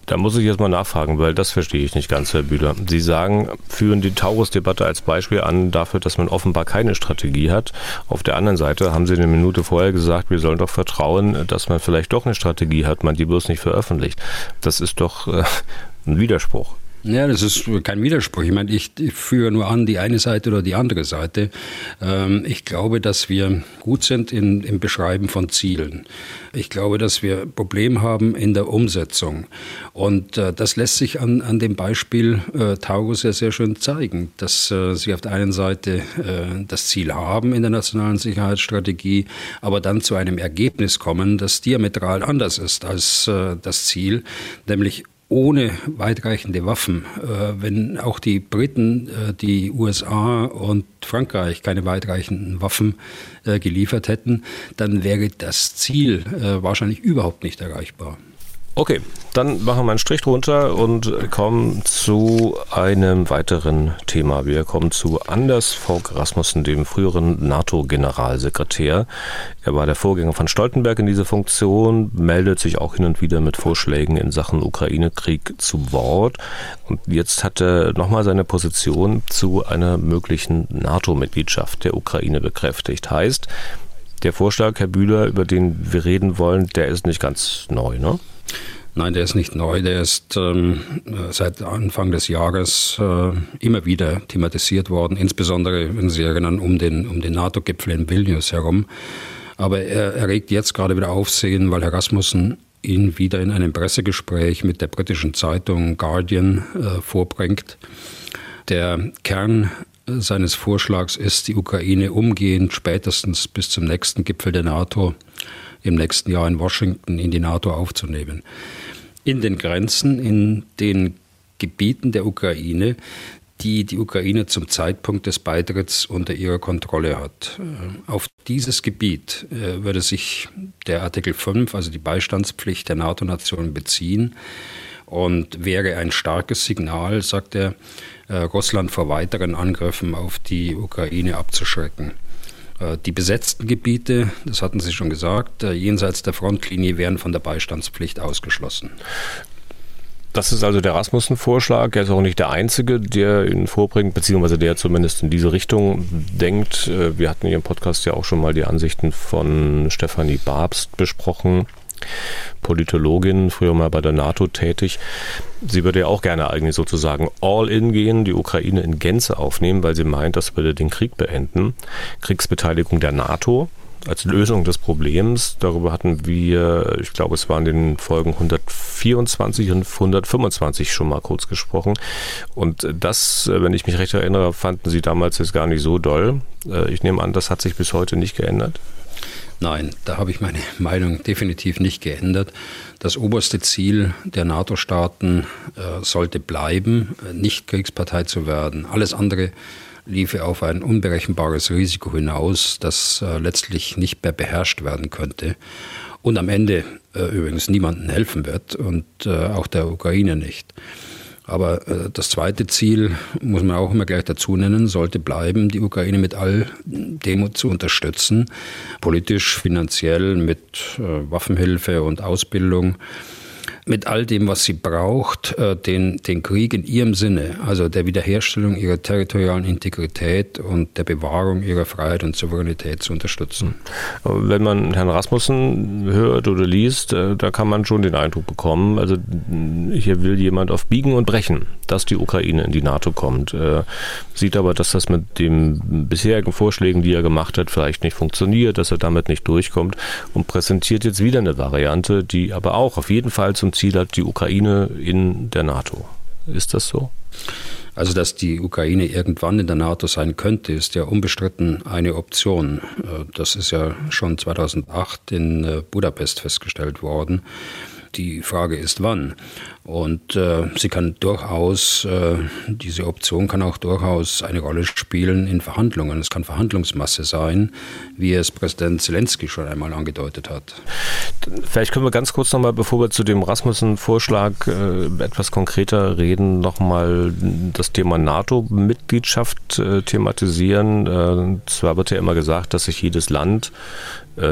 Da muss ich jetzt mal nachfragen, weil das verstehe ich nicht ganz, Herr Bühler. Sie sagen, führen die Taurus-Debatte als Beispiel an dafür, dass man offenbar keine Strategie hat. Auf der anderen Seite haben Sie eine Minute vorher gesagt, wir sollen doch vertrauen, dass man vielleicht doch eine Strategie hat, man die bloß nicht veröffentlicht. Das ist doch ein Widerspruch. Ja, das ist kein Widerspruch. Ich meine, ich, führe nur an die eine Seite oder die andere Seite. Ähm, ich glaube, dass wir gut sind in, im Beschreiben von Zielen. Ich glaube, dass wir Probleme haben in der Umsetzung. Und äh, das lässt sich an, an dem Beispiel äh, Taurus ja sehr schön zeigen, dass äh, sie auf der einen Seite das Ziel haben in der nationalen Sicherheitsstrategie, aber dann zu einem Ergebnis kommen, das diametral anders ist als das Ziel, nämlich ohne weitreichende Waffen, äh, wenn auch die Briten, äh, die USA und Frankreich keine weitreichenden Waffen äh, geliefert hätten, dann wäre das Ziel wahrscheinlich überhaupt nicht erreichbar. Okay, dann machen wir einen Strich drunter und kommen zu einem weiteren Thema. Wir kommen zu Anders Fogh Rasmussen, dem früheren NATO-Generalsekretär. Er war der Vorgänger von Stoltenberg in dieser Funktion, meldet sich auch hin und wieder mit Vorschlägen in Sachen Ukraine-Krieg zu Wort. Und jetzt hat er nochmal seine Position zu einer möglichen NATO-Mitgliedschaft der Ukraine bekräftigt. Heißt, der Vorschlag, Herr Bühler, über den wir reden wollen, der ist nicht ganz neu, ne? Nein, der ist nicht neu. Der ist ähm, seit Anfang des Jahres äh, immer wieder thematisiert worden, insbesondere, wenn Sie erinnern, um den, um den NATO-Gipfel in Vilnius herum. Aber er erregt jetzt gerade wieder Aufsehen, weil Herr Rasmussen ihn wieder in einem Pressegespräch mit der britischen Zeitung Guardian äh, vorbringt. Der Kern seines Vorschlags ist, die Ukraine umgehend spätestens bis zum nächsten Gipfel der NATO im nächsten Jahr in Washington in die NATO aufzunehmen. In den Grenzen, in den Gebieten der Ukraine, die die Ukraine zum Zeitpunkt des Beitritts unter ihrer Kontrolle hat. Äh, auf dieses Gebiet äh, würde sich der Artikel 5, also die Beistandspflicht der NATO-Nationen, beziehen und wäre ein starkes Signal, sagt er, äh, Russland vor weiteren Angriffen auf die Ukraine abzuschrecken. Äh, die besetzten Gebiete, das hatten Sie schon gesagt, äh, jenseits der Frontlinie wären von der Beistandspflicht ausgeschlossen. Das ist also der Rasmussen-Vorschlag. Er ist auch nicht der einzige, der ihn vorbringt, beziehungsweise der zumindest in diese Richtung denkt. Äh, wir hatten hier im Podcast ja auch schon mal die Ansichten von Stefanie Babst besprochen. Politologin, früher mal bei der NATO tätig. Sie würde ja auch gerne eigentlich sozusagen all in gehen, die Ukraine in Gänze aufnehmen, weil sie meint, das würde den Krieg beenden. Kriegsbeteiligung der NATO als Lösung des Problems. Darüber hatten wir, ich glaube, es waren in den Folgen 124 und 125 schon mal kurz gesprochen. Und das, wenn ich mich recht erinnere, fanden Sie damals jetzt gar nicht so doll. Äh, ich nehme an, das hat sich bis heute nicht geändert. Nein, da habe ich meine Meinung definitiv nicht geändert. Das oberste Ziel der NATO-Staaten äh, sollte bleiben, äh, nicht Kriegspartei zu werden. Alles andere liefe auf ein unberechenbares Risiko hinaus, das äh, letztlich nicht mehr beherrscht werden könnte und am Ende äh, übrigens niemandem helfen wird und äh, auch der Ukraine nicht. Aber äh, das zweite Ziel, muss man auch immer gleich dazu nennen, sollte bleiben, die Ukraine mit all dem zu unterstützen, politisch, finanziell, mit äh, Waffenhilfe und Ausbildung mit all dem, was sie braucht, äh, den, den Krieg in ihrem Sinne, also der Wiederherstellung ihrer territorialen Integrität und der Bewahrung ihrer Freiheit und Souveränität zu unterstützen. Wenn man Herrn Rasmussen hört oder liest, äh, da kann man schon den Eindruck bekommen, also hier will jemand auf Biegen und Brechen, dass die Ukraine in die NATO kommt. Äh, sieht aber, dass das mit den bisherigen Vorschlägen, die er gemacht hat, vielleicht nicht funktioniert, dass er damit nicht durchkommt und präsentiert jetzt wieder eine Variante, die aber auch auf jeden Fall zum Ziel hat, die Ukraine in der NATO. Ist das so? Also, dass die Ukraine irgendwann in der NATO sein könnte, ist ja unbestritten eine Option. Äh, das ist ja schon 2008 in äh, Budapest festgestellt worden. Die Frage ist, wann. Und äh, sie kann durchaus, äh, diese Option kann auch durchaus eine Rolle spielen in Verhandlungen. Es kann Verhandlungsmasse sein, wie es Präsident Zelensky schon einmal angedeutet hat. Vielleicht können wir ganz kurz nochmal, bevor wir zu dem Rasmussen-Vorschlag äh, etwas konkreter reden, nochmal das Thema NATO-Mitgliedschaft äh, thematisieren. Äh, zwar wird ja immer gesagt, dass sich jedes Land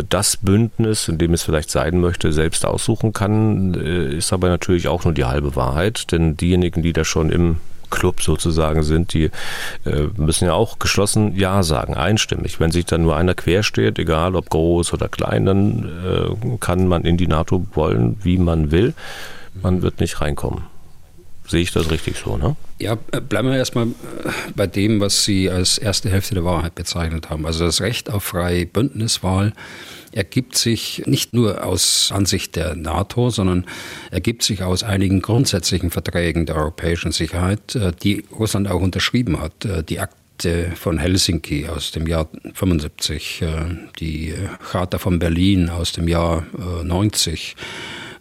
das Bündnis, in dem es vielleicht sein möchte, selbst aussuchen kann, äh, ist aber natürlich auch nur die halbe Wahrheit, denn diejenigen, die da schon im Club sozusagen sind, die äh, müssen ja auch geschlossen Ja sagen, einstimmig. Wenn sich dann nur einer quersteht, egal ob groß oder klein, dann kann man in die NATO wollen, wie man will. Man wird nicht reinkommen. Sehe ich das richtig so, ne? Ja, bleiben wir erstmal bei dem, was Sie als erste Hälfte der Wahrheit bezeichnet haben. Also das Recht auf freie Bündniswahl ergibt sich nicht nur aus Ansicht der NATO, sondern ergibt sich aus einigen grundsätzlichen Verträgen der europäischen Sicherheit, äh, die Russland auch unterschrieben hat. Äh, die Akte von Helsinki aus dem Jahr 75, äh, die Charta von Berlin aus dem Jahr 90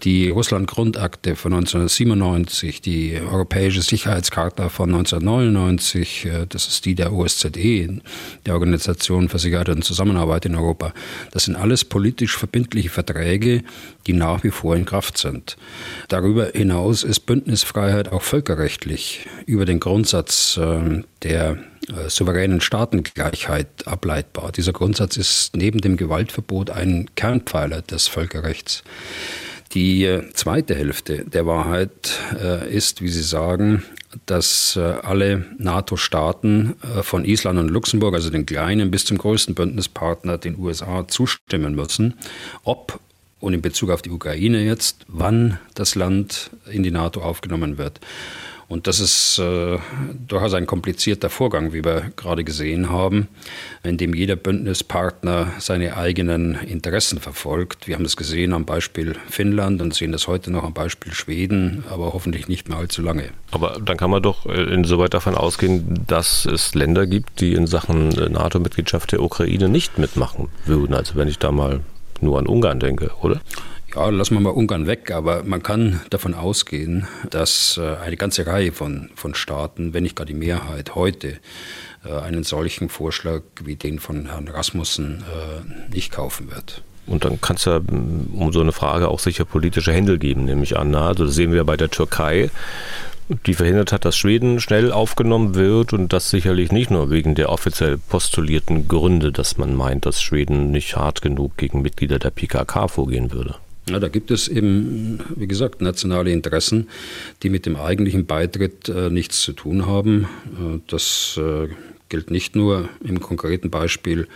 die Russland-Grundakte von 1997, die Europäische Sicherheitscharta von 1999, äh, das ist die der OSZE, der Organisation für Sicherheit und Zusammenarbeit in Europa. Das sind alles politisch verbindliche Verträge, die nach wie vor in Kraft sind. Darüber hinaus ist Bündnisfreiheit auch völkerrechtlich über den Grundsatz äh, der äh, souveränen Staatengleichheit ableitbar. Dieser Grundsatz ist neben dem Gewaltverbot ein Kernpfeiler des Völkerrechts. Die äh, zweite Hälfte der Wahrheit äh, ist, wie Sie sagen, dass äh, alle NATO-Staaten von Island und Luxemburg, also den kleinen bis zum größten Bündnispartner, den USA, zustimmen müssen, ob und in Bezug auf die Ukraine jetzt, wann das Land in die NATO aufgenommen wird. Und das ist äh, durchaus ein komplizierter Vorgang, wie wir gerade gesehen haben, in dem jeder Bündnispartner seine eigenen Interessen verfolgt. Wir haben das gesehen am Beispiel Finnland und sehen das heute noch am Beispiel Schweden, aber hoffentlich nicht mehr allzu lange. Aber dann kann man doch äh, insoweit davon ausgehen, dass es Länder gibt, die in Sachen äh, NATO-Mitgliedschaft der Ukraine nicht mitmachen würden. Also wenn ich da mal nur an Ungarn denke, oder? Ja, lassen wir mal Ungarn weg, aber man kann davon ausgehen, dass äh, eine ganze Reihe von, von Staaten, wenn nicht gar die Mehrheit heute, äh, einen solchen Vorschlag wie den von Herrn Rasmussen äh, nicht kaufen wird. Und dann kann es ja um so eine Frage auch sicher politische Händel geben, nehme ich an. Also das sehen wir bei der Türkei, die verhindert hat, dass Schweden schnell aufgenommen wird und das sicherlich nicht nur wegen der offiziell postulierten Gründe, dass man meint, dass Schweden nicht hart genug gegen Mitglieder der PKK vorgehen würde. Ja, da gibt es eben, wie gesagt, nationale Interessen, die mit dem eigentlichen Beitritt äh, nichts zu tun haben. Äh, das äh, gilt nicht nur im konkreten Beispiel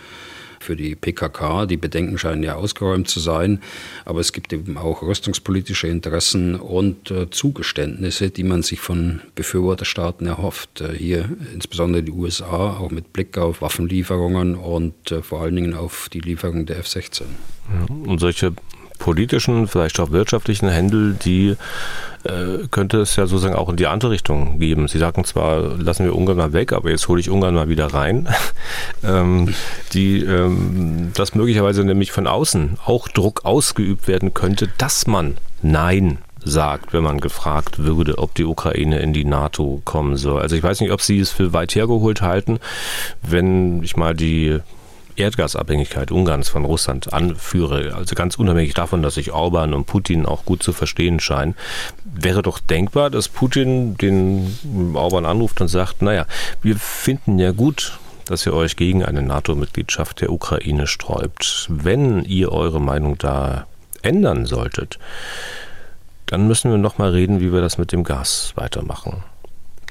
für die PKK. Die Bedenken scheinen ja ausgeräumt zu sein. Aber es gibt eben auch rüstungspolitische Interessen und äh, Zugeständnisse, die man sich von Befürworterstaaten erhofft. Äh, hier insbesondere die USA, auch mit Blick auf Waffenlieferungen und äh, vor allen Dingen auf die Lieferung der F-16. Ja, und solche politischen, vielleicht auch wirtschaftlichen Händel, die äh, könnte es ja sozusagen auch in die andere Richtung geben. Sie sagen zwar, lassen wir Ungarn mal weg, aber jetzt hole ich Ungarn mal wieder rein, ähm, die, ähm, dass möglicherweise nämlich von außen auch Druck ausgeübt werden könnte, dass man Nein sagt, wenn man gefragt würde, ob die Ukraine in die NATO kommen soll. Also ich weiß nicht, ob Sie es für weit hergeholt halten, wenn ich mal die Erdgasabhängigkeit Ungarns von Russland anführe, also ganz unabhängig davon, dass sich Orban und Putin auch gut zu verstehen scheinen, wäre doch denkbar, dass Putin den Orban anruft und sagt, naja, wir finden ja gut, dass ihr euch gegen eine NATO-Mitgliedschaft der Ukraine sträubt. Wenn ihr eure Meinung da ändern solltet, dann müssen wir noch mal reden, wie wir das mit dem Gas weitermachen.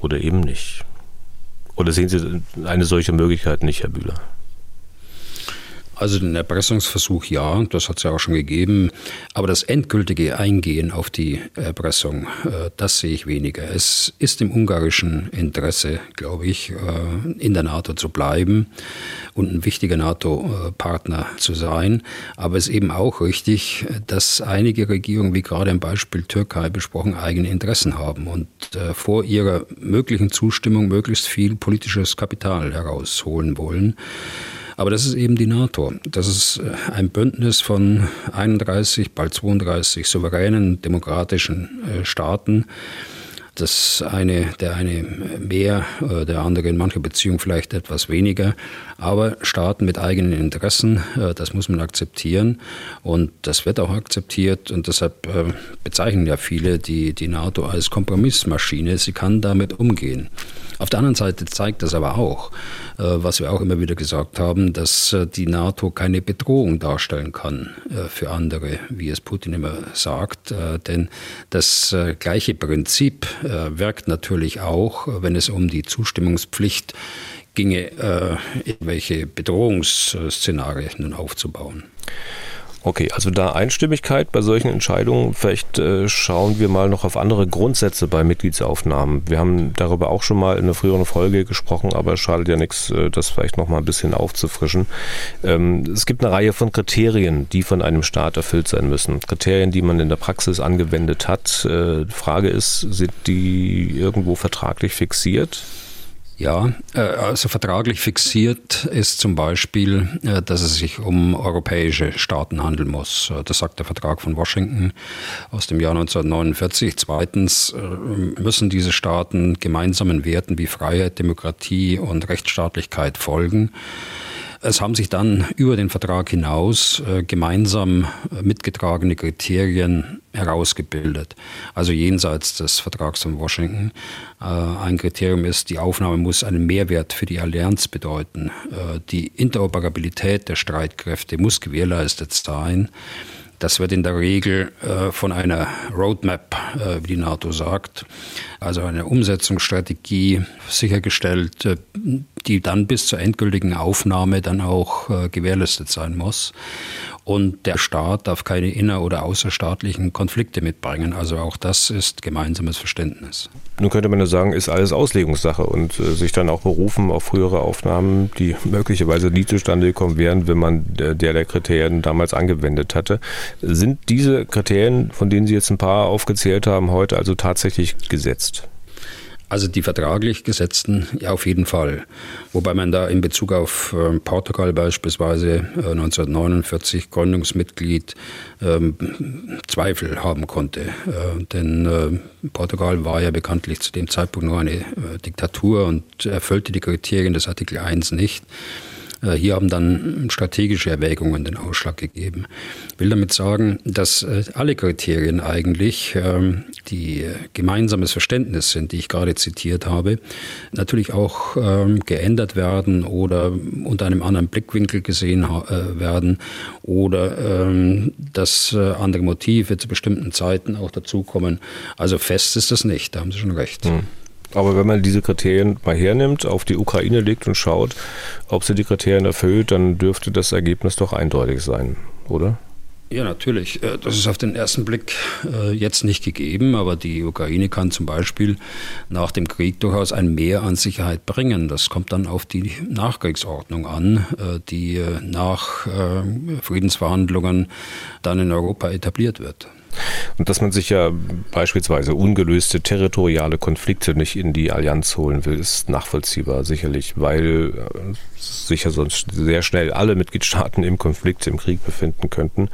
Oder eben nicht. Oder sehen Sie eine solche Möglichkeit nicht, Herr Bühler? Also den Erpressungsversuch ja, das hat es ja auch schon gegeben. Aber das endgültige Eingehen auf die Erpressung, äh, das sehe ich weniger. Es ist im ungarischen Interesse, glaube ich, äh, in der NATO zu bleiben und ein wichtiger NATO-Partner zu sein. Aber es ist eben auch richtig, dass einige Regierungen, wie gerade im Beispiel Türkei besprochen, eigene Interessen haben und äh, vor ihrer möglichen Zustimmung möglichst viel politisches Kapital herausholen wollen. Aber das ist eben die NATO. Das ist äh, ein Bündnis von 31, bald 32 souveränen demokratischen äh, Staaten. Das eine, der eine mehr, äh, der andere in mancher Beziehung vielleicht etwas weniger, aber Staaten mit eigenen Interessen, das muss man akzeptieren und das wird auch akzeptiert und deshalb bezeichnen ja viele die, die NATO als Kompromissmaschine. Sie kann damit umgehen. Auf der anderen Seite zeigt das aber auch, äh, was wir auch immer wieder gesagt haben, dass äh, die NATO keine Bedrohung darstellen kann äh, für andere, wie es Putin immer sagt. Denn das gleiche Prinzip wirkt natürlich auch, wenn es um die Zustimmungspflicht ginge, welche Bedrohungsszenarien nun aufzubauen. Okay, also da Einstimmigkeit bei solchen Entscheidungen. Vielleicht äh, schauen wir mal noch auf andere Grundsätze bei Mitgliedsaufnahmen. Wir haben darüber auch schon mal in einer früheren Folge gesprochen, aber es schadet ja nichts, äh, das vielleicht noch mal ein bisschen aufzufrischen. Ähm, es gibt eine Reihe von Kriterien, die von einem Staat erfüllt sein müssen. Kriterien, die man in der Praxis angewendet hat. Äh, Frage ist, sind die irgendwo vertraglich fixiert? Ja, äh, also vertraglich fixiert ist zum Beispiel, äh, dass es sich um europäische Staaten handeln muss. Äh, das sagt der Vertrag von Washington aus dem Jahr 1949. Zweitens müssen diese Staaten gemeinsamen Werten wie Freiheit, Demokratie und Rechtsstaatlichkeit folgen. Es haben sich dann über den Vertrag hinaus äh, gemeinsam äh, mitgetragene Kriterien herausgebildet. Also jenseits des Vertrags von Washington. Äh, ein Kriterium ist, die Aufnahme muss einen Mehrwert für die Allianz bedeuten. Die Interoperabilität der Streitkräfte muss gewährleistet sein. Das wird in der Regel äh, von einer Roadmap, äh, wie die NATO sagt, also eine Umsetzungsstrategie sichergestellt, äh, die dann bis zur endgültigen Aufnahme dann auch äh, gewährleistet sein muss. Und der Staat darf keine inner- oder außerstaatlichen Konflikte mitbringen. Also auch das ist gemeinsames Verständnis. Nun könnte man ja sagen, ist alles Auslegungssache und äh, sich dann auch berufen auf frühere Aufnahmen, die möglicherweise nie zustande gekommen wären, wenn man der, der Kriterien damals angewendet hatte. Sind diese Kriterien, von denen Sie jetzt ein paar aufgezählt haben, heute also tatsächlich gesetzt? Also die vertraglich gesetzten, ja auf jeden Fall. Wobei man da in Bezug auf äh, Portugal beispielsweise äh, 1949 Gründungsmitglied ähm, Zweifel haben konnte. Äh, denn äh, Portugal war ja bekanntlich zu dem Zeitpunkt noch eine äh, Diktatur und erfüllte die Kriterien des Artikel 1 nicht. Äh, hier haben dann strategische Erwägungen den Ausschlag gegeben. Ich will damit sagen, dass äh, alle Kriterien eigentlich, ähm, die gemeinsames Verständnis sind, die ich gerade zitiert habe, natürlich auch ähm, geändert werden oder unter einem anderen Blickwinkel gesehen äh, werden oder ähm, dass andere Motive zu bestimmten Zeiten auch dazukommen. Also fest ist das nicht, da haben Sie schon recht. Hm. Aber wenn man diese Kriterien mal hernimmt, auf die Ukraine legt und schaut, ob sie die Kriterien erfüllt, dann dürfte das Ergebnis doch eindeutig sein, oder? Ja, natürlich. Äh, das ist auf den ersten Blick äh, jetzt nicht gegeben, aber die Ukraine kann zum Beispiel nach dem Krieg durchaus ein Mehr an Sicherheit bringen. Das kommt dann auf die Nachkriegsordnung an, äh, die nach Friedensverhandlungen dann in Europa etabliert wird. Und dass man sich ja beispielsweise ungelöste territoriale Konflikte nicht in die Allianz holen will, ist nachvollziehbar, sicherlich, weil äh, sich ja sonst sehr schnell alle Mitgliedstaaten im Konflikt, im Krieg befinden könnten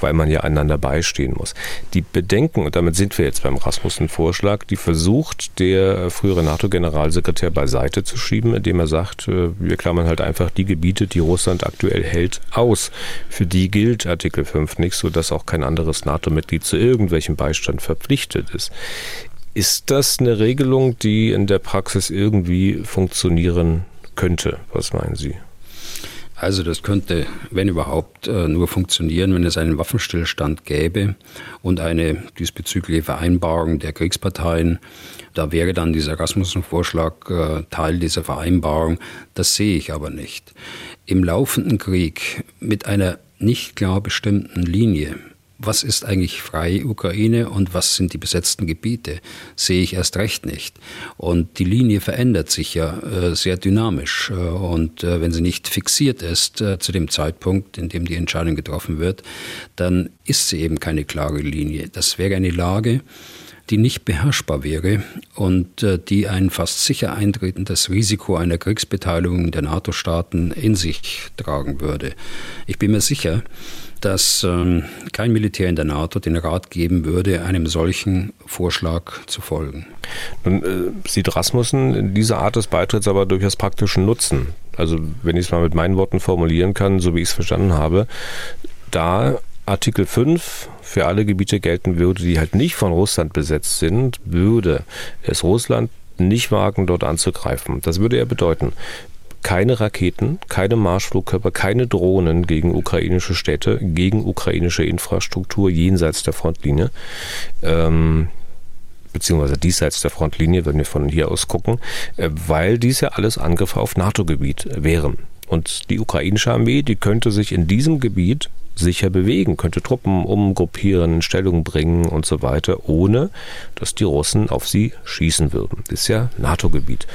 weil man ja einander beistehen muss. Die Bedenken, und damit sind wir jetzt beim Rasmussen-Vorschlag, die versucht der frühere NATO-Generalsekretär beiseite zu schieben, indem er sagt, äh, wir klammern halt einfach die Gebiete, die Russland aktuell hält, aus. Für die gilt Artikel 5 nicht, sodass auch kein anderes NATO-Mitglied zu irgendwelchem Beistand verpflichtet ist. Ist das eine Regelung, die in der Praxis irgendwie funktionieren könnte? Was meinen Sie? Also das könnte, wenn überhaupt, äh, nur funktionieren, wenn es einen Waffenstillstand gäbe und eine diesbezügliche Vereinbarung der Kriegsparteien. Da wäre dann dieser Rasmussen-Vorschlag äh, Teil dieser Vereinbarung. Das sehe ich aber nicht. Im laufenden Krieg mit einer nicht klar bestimmten Linie was ist eigentlich freie Ukraine und was sind die besetzten Gebiete, sehe ich erst recht nicht. Und die Linie verändert sich ja äh, sehr dynamisch. Äh, und äh, wenn sie nicht fixiert ist äh, zu dem Zeitpunkt, in dem die Entscheidung getroffen wird, dann ist sie eben keine klare Linie. Das wäre eine Lage, die nicht beherrschbar wäre und äh, die ein fast sicher eintretendes Risiko einer Kriegsbeteiligung der NATO-Staaten in sich tragen würde. Ich bin mir sicher, dass ähm, kein Militär in der NATO den Rat geben würde, einem solchen Vorschlag zu folgen. Nun äh, sieht Rasmussen in dieser Art des Beitritts aber durchaus praktischen Nutzen. Also wenn ich es mal mit meinen Worten formulieren kann, so wie ich es verstanden habe, da Artikel 5 für alle Gebiete gelten würde, die halt nicht von Russland besetzt sind, würde es Russland nicht wagen, dort anzugreifen. Das würde ja bedeuten, keine Raketen, keine Marschflugkörper, keine Drohnen gegen ukrainische Städte, gegen ukrainische Infrastruktur jenseits der Frontlinie. Ähm, beziehungsweise diesseits der Frontlinie, wenn wir von hier aus gucken, äh, weil dies ja alles Angriffe auf NATO-Gebiet wären. Und die ukrainische Armee, die könnte sich in diesem Gebiet sicher bewegen, könnte Truppen umgruppieren, in Stellung bringen und so weiter, ohne dass die Russen auf sie schießen würden. Das ist ja NATO-Gebiet.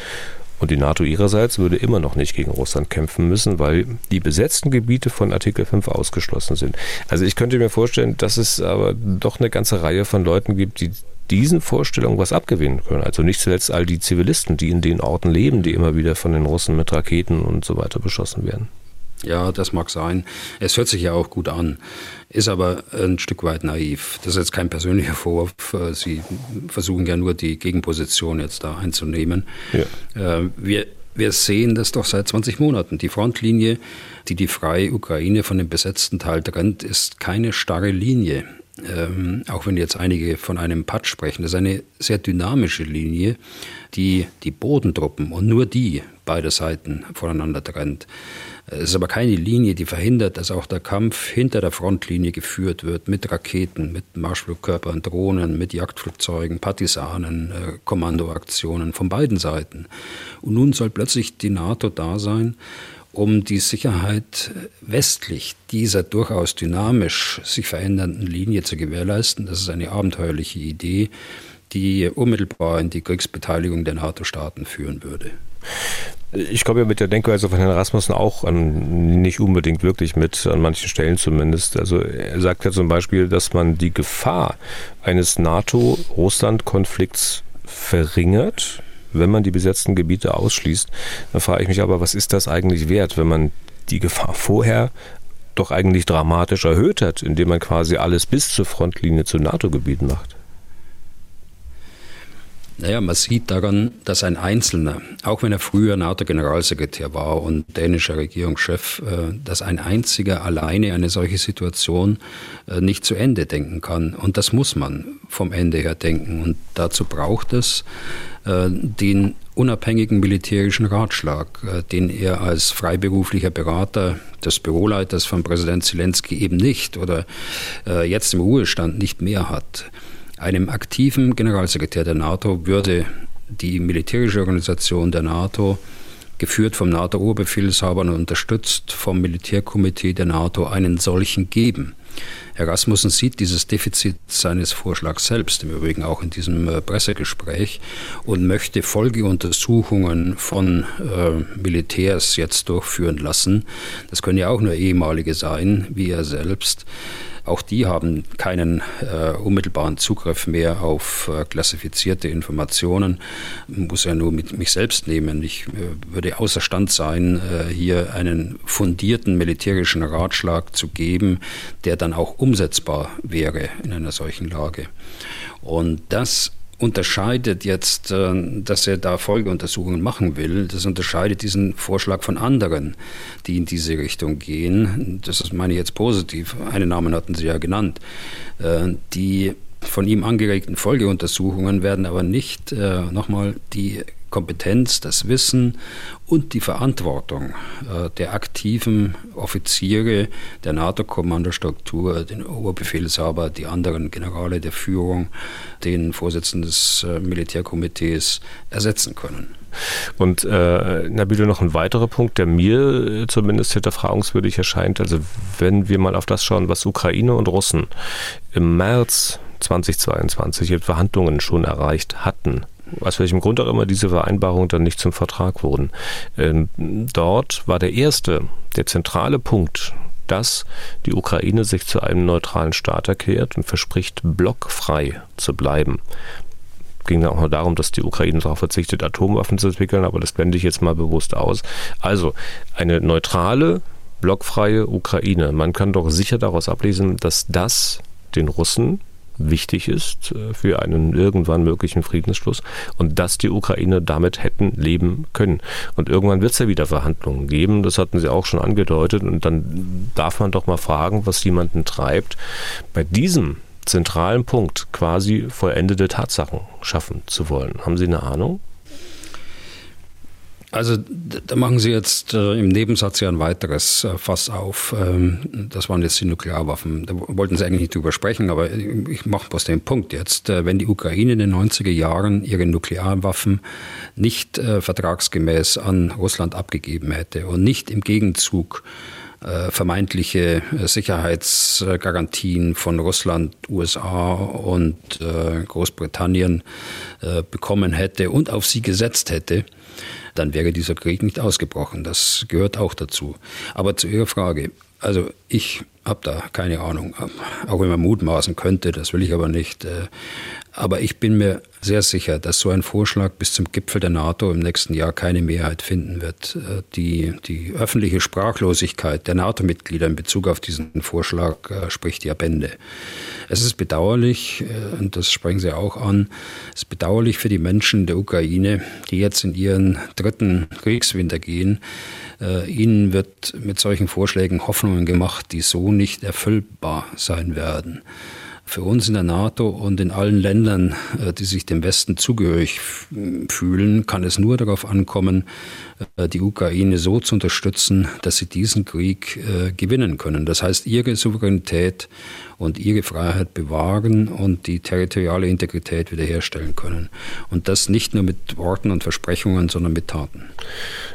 Und die NATO ihrerseits würde immer noch nicht gegen Russland kämpfen müssen, weil die besetzten Gebiete von Artikel 5 ausgeschlossen sind. Also ich könnte mir vorstellen, dass es aber doch eine ganze Reihe von Leuten gibt, die diesen Vorstellungen was abgewinnen können. Also nicht zuletzt all die Zivilisten, die in den Orten leben, die immer wieder von den Russen mit Raketen und so weiter beschossen werden. Ja, das mag sein. Es hört sich ja auch gut an, ist aber ein Stück weit naiv. Das ist jetzt kein persönlicher Vorwurf. Sie versuchen ja nur die Gegenposition jetzt da einzunehmen. Ja. Äh, wir, wir sehen das doch seit 20 Monaten. Die Frontlinie, die die freie Ukraine von dem besetzten Teil trennt, ist keine starre Linie. Ähm, auch wenn jetzt einige von einem Patsch sprechen, das ist eine sehr dynamische Linie, die die Bodentruppen und nur die beide Seiten voneinander trennt. Es ist aber keine Linie, die verhindert, dass auch der Kampf hinter der Frontlinie geführt wird mit Raketen, mit Marschflugkörpern, Drohnen, mit Jagdflugzeugen, Partisanen, äh, Kommandoaktionen von beiden Seiten. Und nun soll plötzlich die NATO da sein, um die Sicherheit westlich dieser durchaus dynamisch sich verändernden Linie zu gewährleisten. Das ist eine abenteuerliche Idee, die unmittelbar in die Kriegsbeteiligung der NATO-Staaten führen würde. Ich komme ja mit der Denkweise von Herrn Rasmussen auch an, nicht unbedingt wirklich mit, an manchen Stellen zumindest. Also er sagt ja zum Beispiel, dass man die Gefahr eines NATO-Russland-Konflikts verringert, wenn man die besetzten Gebiete ausschließt. Dann frage ich mich aber, was ist das eigentlich wert, wenn man die Gefahr vorher doch eigentlich dramatisch erhöht hat, indem man quasi alles bis zur Frontlinie zu NATO-Gebieten macht? Naja, man sieht daran, dass ein Einzelner, auch wenn er früher NATO-Generalsekretär war und dänischer Regierungschef, äh, dass ein einziger alleine eine solche Situation äh, nicht zu Ende denken kann. Und das muss man vom Ende her denken. Und dazu braucht es äh, den unabhängigen militärischen Ratschlag, den er als freiberuflicher Berater des Büroleiters von Präsident Zelensky eben nicht oder jetzt im Ruhestand nicht mehr hat. Einem aktiven Generalsekretär der NATO würde die militärische Organisation der NATO, geführt vom NATO-Oberbefehlshaber und unterstützt vom Militärkomitee der NATO, einen solchen geben. Herr Rasmussen sieht dieses Defizit seines Vorschlags selbst, im Übrigen auch in diesem äh, Pressegespräch, und möchte Folgeuntersuchungen von äh, Militärs jetzt durchführen lassen. Das können ja auch nur ehemalige sein, wie er selbst. Auch die haben keinen äh, unmittelbaren Zugriff mehr auf äh, klassifizierte Informationen. Muss ja nur mit mich selbst nehmen. Ich äh, würde außerstand sein, äh, hier einen fundierten militärischen Ratschlag zu geben, der dann auch umsetzbar wäre in einer solchen Lage. Und das unterscheidet jetzt, äh, dass er da Folgeuntersuchungen machen will, das unterscheidet diesen Vorschlag von anderen, die in diese Richtung gehen. Das meine ich jetzt positiv. Einen Namen hatten Sie ja genannt. Äh, die von ihm angeregten Folgeuntersuchungen werden aber nicht äh, nochmal die Kompetenz, das Wissen und die Verantwortung äh, der aktiven Offiziere der NATO-Kommandostruktur, den Oberbefehlshaber, die anderen Generale der Führung, den Vorsitzenden des äh, Militärkomitees ersetzen können. Und äh, Nabile, noch ein weiterer Punkt, der mir zumindest hinterfragungswürdig erscheint. Also wenn wir mal auf das schauen, was Ukraine und Russen im März 2022 in Verhandlungen schon erreicht hatten, aus welchem Grund auch immer diese Vereinbarungen dann nicht zum Vertrag wurden. Ähm, dort war der erste, der zentrale Punkt, dass die Ukraine sich zu einem neutralen Staat erklärt und verspricht, blockfrei zu bleiben. Ging auch nur darum, dass die Ukraine darauf verzichtet, Atomwaffen zu entwickeln, aber das blende ich jetzt mal bewusst aus. Also eine neutrale, blockfreie Ukraine. Man kann doch sicher daraus ablesen, dass das den Russen wichtig ist äh, für einen irgendwann möglichen Friedensschluss und dass die Ukraine damit hätten leben können. Und irgendwann wird es ja wieder Verhandlungen geben, das hatten Sie auch schon angedeutet, und dann darf man doch mal fragen, was jemanden treibt, bei diesem zentralen Punkt quasi vollendete Tatsachen schaffen zu wollen. Haben Sie eine Ahnung? Also da machen Sie jetzt äh, im Nebensatz ja ein weiteres äh, Fass auf. Ähm, das waren jetzt die Nuklearwaffen. Da wollten Sie eigentlich nicht drüber sprechen, aber ich mache bloß den Punkt jetzt. Äh, wenn die Ukraine in den 90er Jahren ihre Nuklearwaffen nicht äh, vertragsgemäß an Russland abgegeben hätte und nicht im Gegenzug äh, vermeintliche Sicherheitsgarantien von Russland, USA und äh, Großbritannien äh, bekommen hätte und auf sie gesetzt hätte, dann wäre dieser Krieg nicht ausgebrochen. Das gehört auch dazu. Aber zu Ihrer Frage. Also ich habe da keine Ahnung, auch wenn man mutmaßen könnte, das will ich aber nicht. Äh, aber ich bin mir sehr sicher, dass so ein Vorschlag bis zum Gipfel der NATO im nächsten Jahr keine Mehrheit finden wird. Äh, die, die öffentliche Sprachlosigkeit der NATO-Mitglieder in Bezug auf diesen Vorschlag äh, spricht ja Bände. Es ist bedauerlich, äh, und das sprechen Sie auch an, es ist bedauerlich für die Menschen der Ukraine, die jetzt in ihren dritten Kriegswinter gehen. Ihnen wird mit solchen Vorschlägen Hoffnungen gemacht, die so nicht erfüllbar sein werden. Für uns in der NATO und in allen Ländern, äh, die sich dem Westen zugehörig fühlen, kann es nur darauf ankommen, äh, die Ukraine so zu unterstützen, dass sie diesen Krieg äh, gewinnen können. Das heißt, ihre Souveränität und ihre Freiheit bewahren und die territoriale Integrität wiederherstellen können. Und das nicht nur mit Worten und Versprechungen, sondern mit Taten.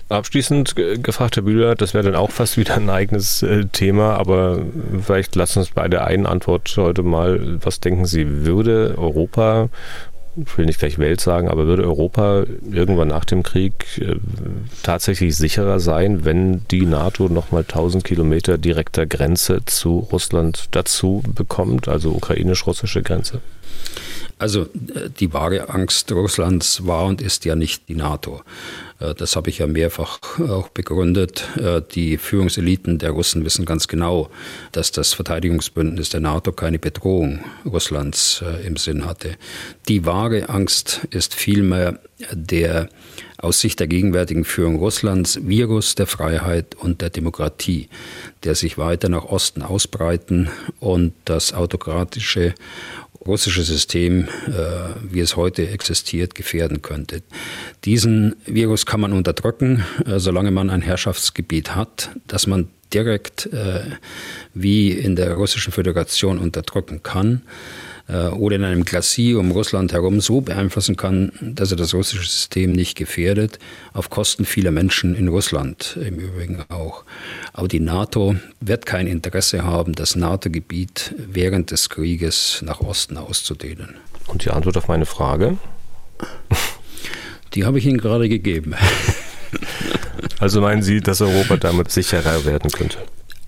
Abschließend gefragt, Herr Bühler, das wäre dann auch fast wieder ein eigenes äh, Thema, aber vielleicht lassen uns bei der einen Antwort heute mal, was denken Sie, würde Europa ich will nicht gleich Welt sagen, aber würde Europa irgendwann nach dem Krieg äh, tatsächlich sicherer sein, wenn die NATO nochmal 1000 Kilometer direkter Grenze zu Russland dazu bekommt, also ukrainisch-russische Grenze? Also äh, die wahre Angst Russlands war und ist ja nicht die NATO. Äh, das habe ich ja mehrfach auch begründet. Äh, die Führungseliten der Russen wissen ganz genau, dass das Verteidigungsbündnis der NATO keine Bedrohung Russlands im Sinn hatte. Die wahre Angst ist vielmehr der aus Sicht der gegenwärtigen Führung Russlands Virus der Freiheit und der Demokratie, der sich weiter nach Osten ausbreiten und das autokratische russische System, äh, wie es heute existiert, gefährden könnte. Diesen Virus kann man unterdrücken, äh, solange man ein Herrschaftsgebiet hat, das man direkt äh, wie in der Russischen Föderation unterdrücken kann oder in einem Glacier um Russland herum so beeinflussen kann, dass er das russische System nicht gefährdet, auf Kosten vieler Menschen in Russland im Übrigen auch. Aber die NATO wird kein Interesse haben, das NATO-Gebiet während des Krieges nach Osten auszudehnen. Und die Antwort auf meine Frage? Die habe ich Ihnen gerade gegeben. Also meinen Sie, dass Europa damit sicherer werden könnte?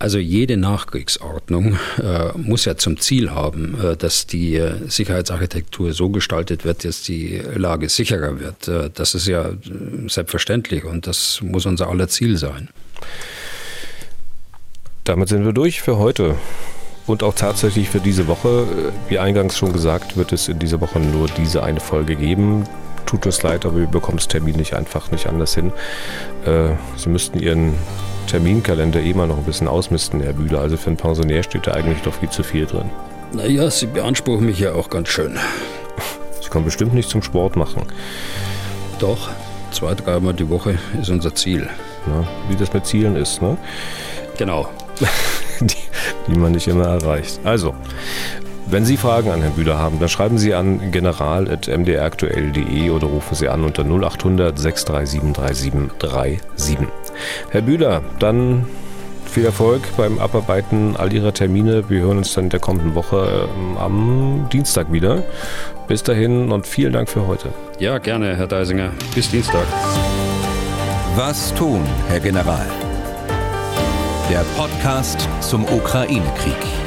Also jede Nachkriegsordnung äh, muss ja zum Ziel haben, äh, dass die äh, Sicherheitsarchitektur so gestaltet wird, dass die Lage sicherer wird. Äh, das ist ja äh, selbstverständlich und das muss unser aller Ziel sein. Damit sind wir durch für heute. Und auch tatsächlich für diese Woche. Wie eingangs schon gesagt, wird es in dieser Woche nur diese eine Folge geben. Tut uns leid, aber wir bekommen das Termin nicht einfach nicht anders hin. Sie müssten Ihren Terminkalender eh mal noch ein bisschen ausmisten, Herr Bühler. Also für einen Pensionär steht da eigentlich doch viel zu viel drin. Naja, Sie beanspruchen mich ja auch ganz schön. Sie kommen bestimmt nicht zum Sport machen. Doch, zwei, dreimal die Woche ist unser Ziel. Ja, wie das mit Zielen ist, ne? Genau. die, die man nicht immer erreicht. Also, wenn Sie Fragen an Herrn Bühler haben, dann schreiben Sie an general.mdraktuell.de oder rufen Sie an unter 0800 637 3737. Herr Bühler, dann viel Erfolg beim Abarbeiten all Ihrer Termine. Wir hören uns dann in der kommenden Woche ähm, am Dienstag wieder. Bis dahin und vielen Dank für heute. Ja, gerne, Herr Deisinger. Bis Dienstag. Was tun, Herr General? Der Podcast zum Ukraine-Krieg.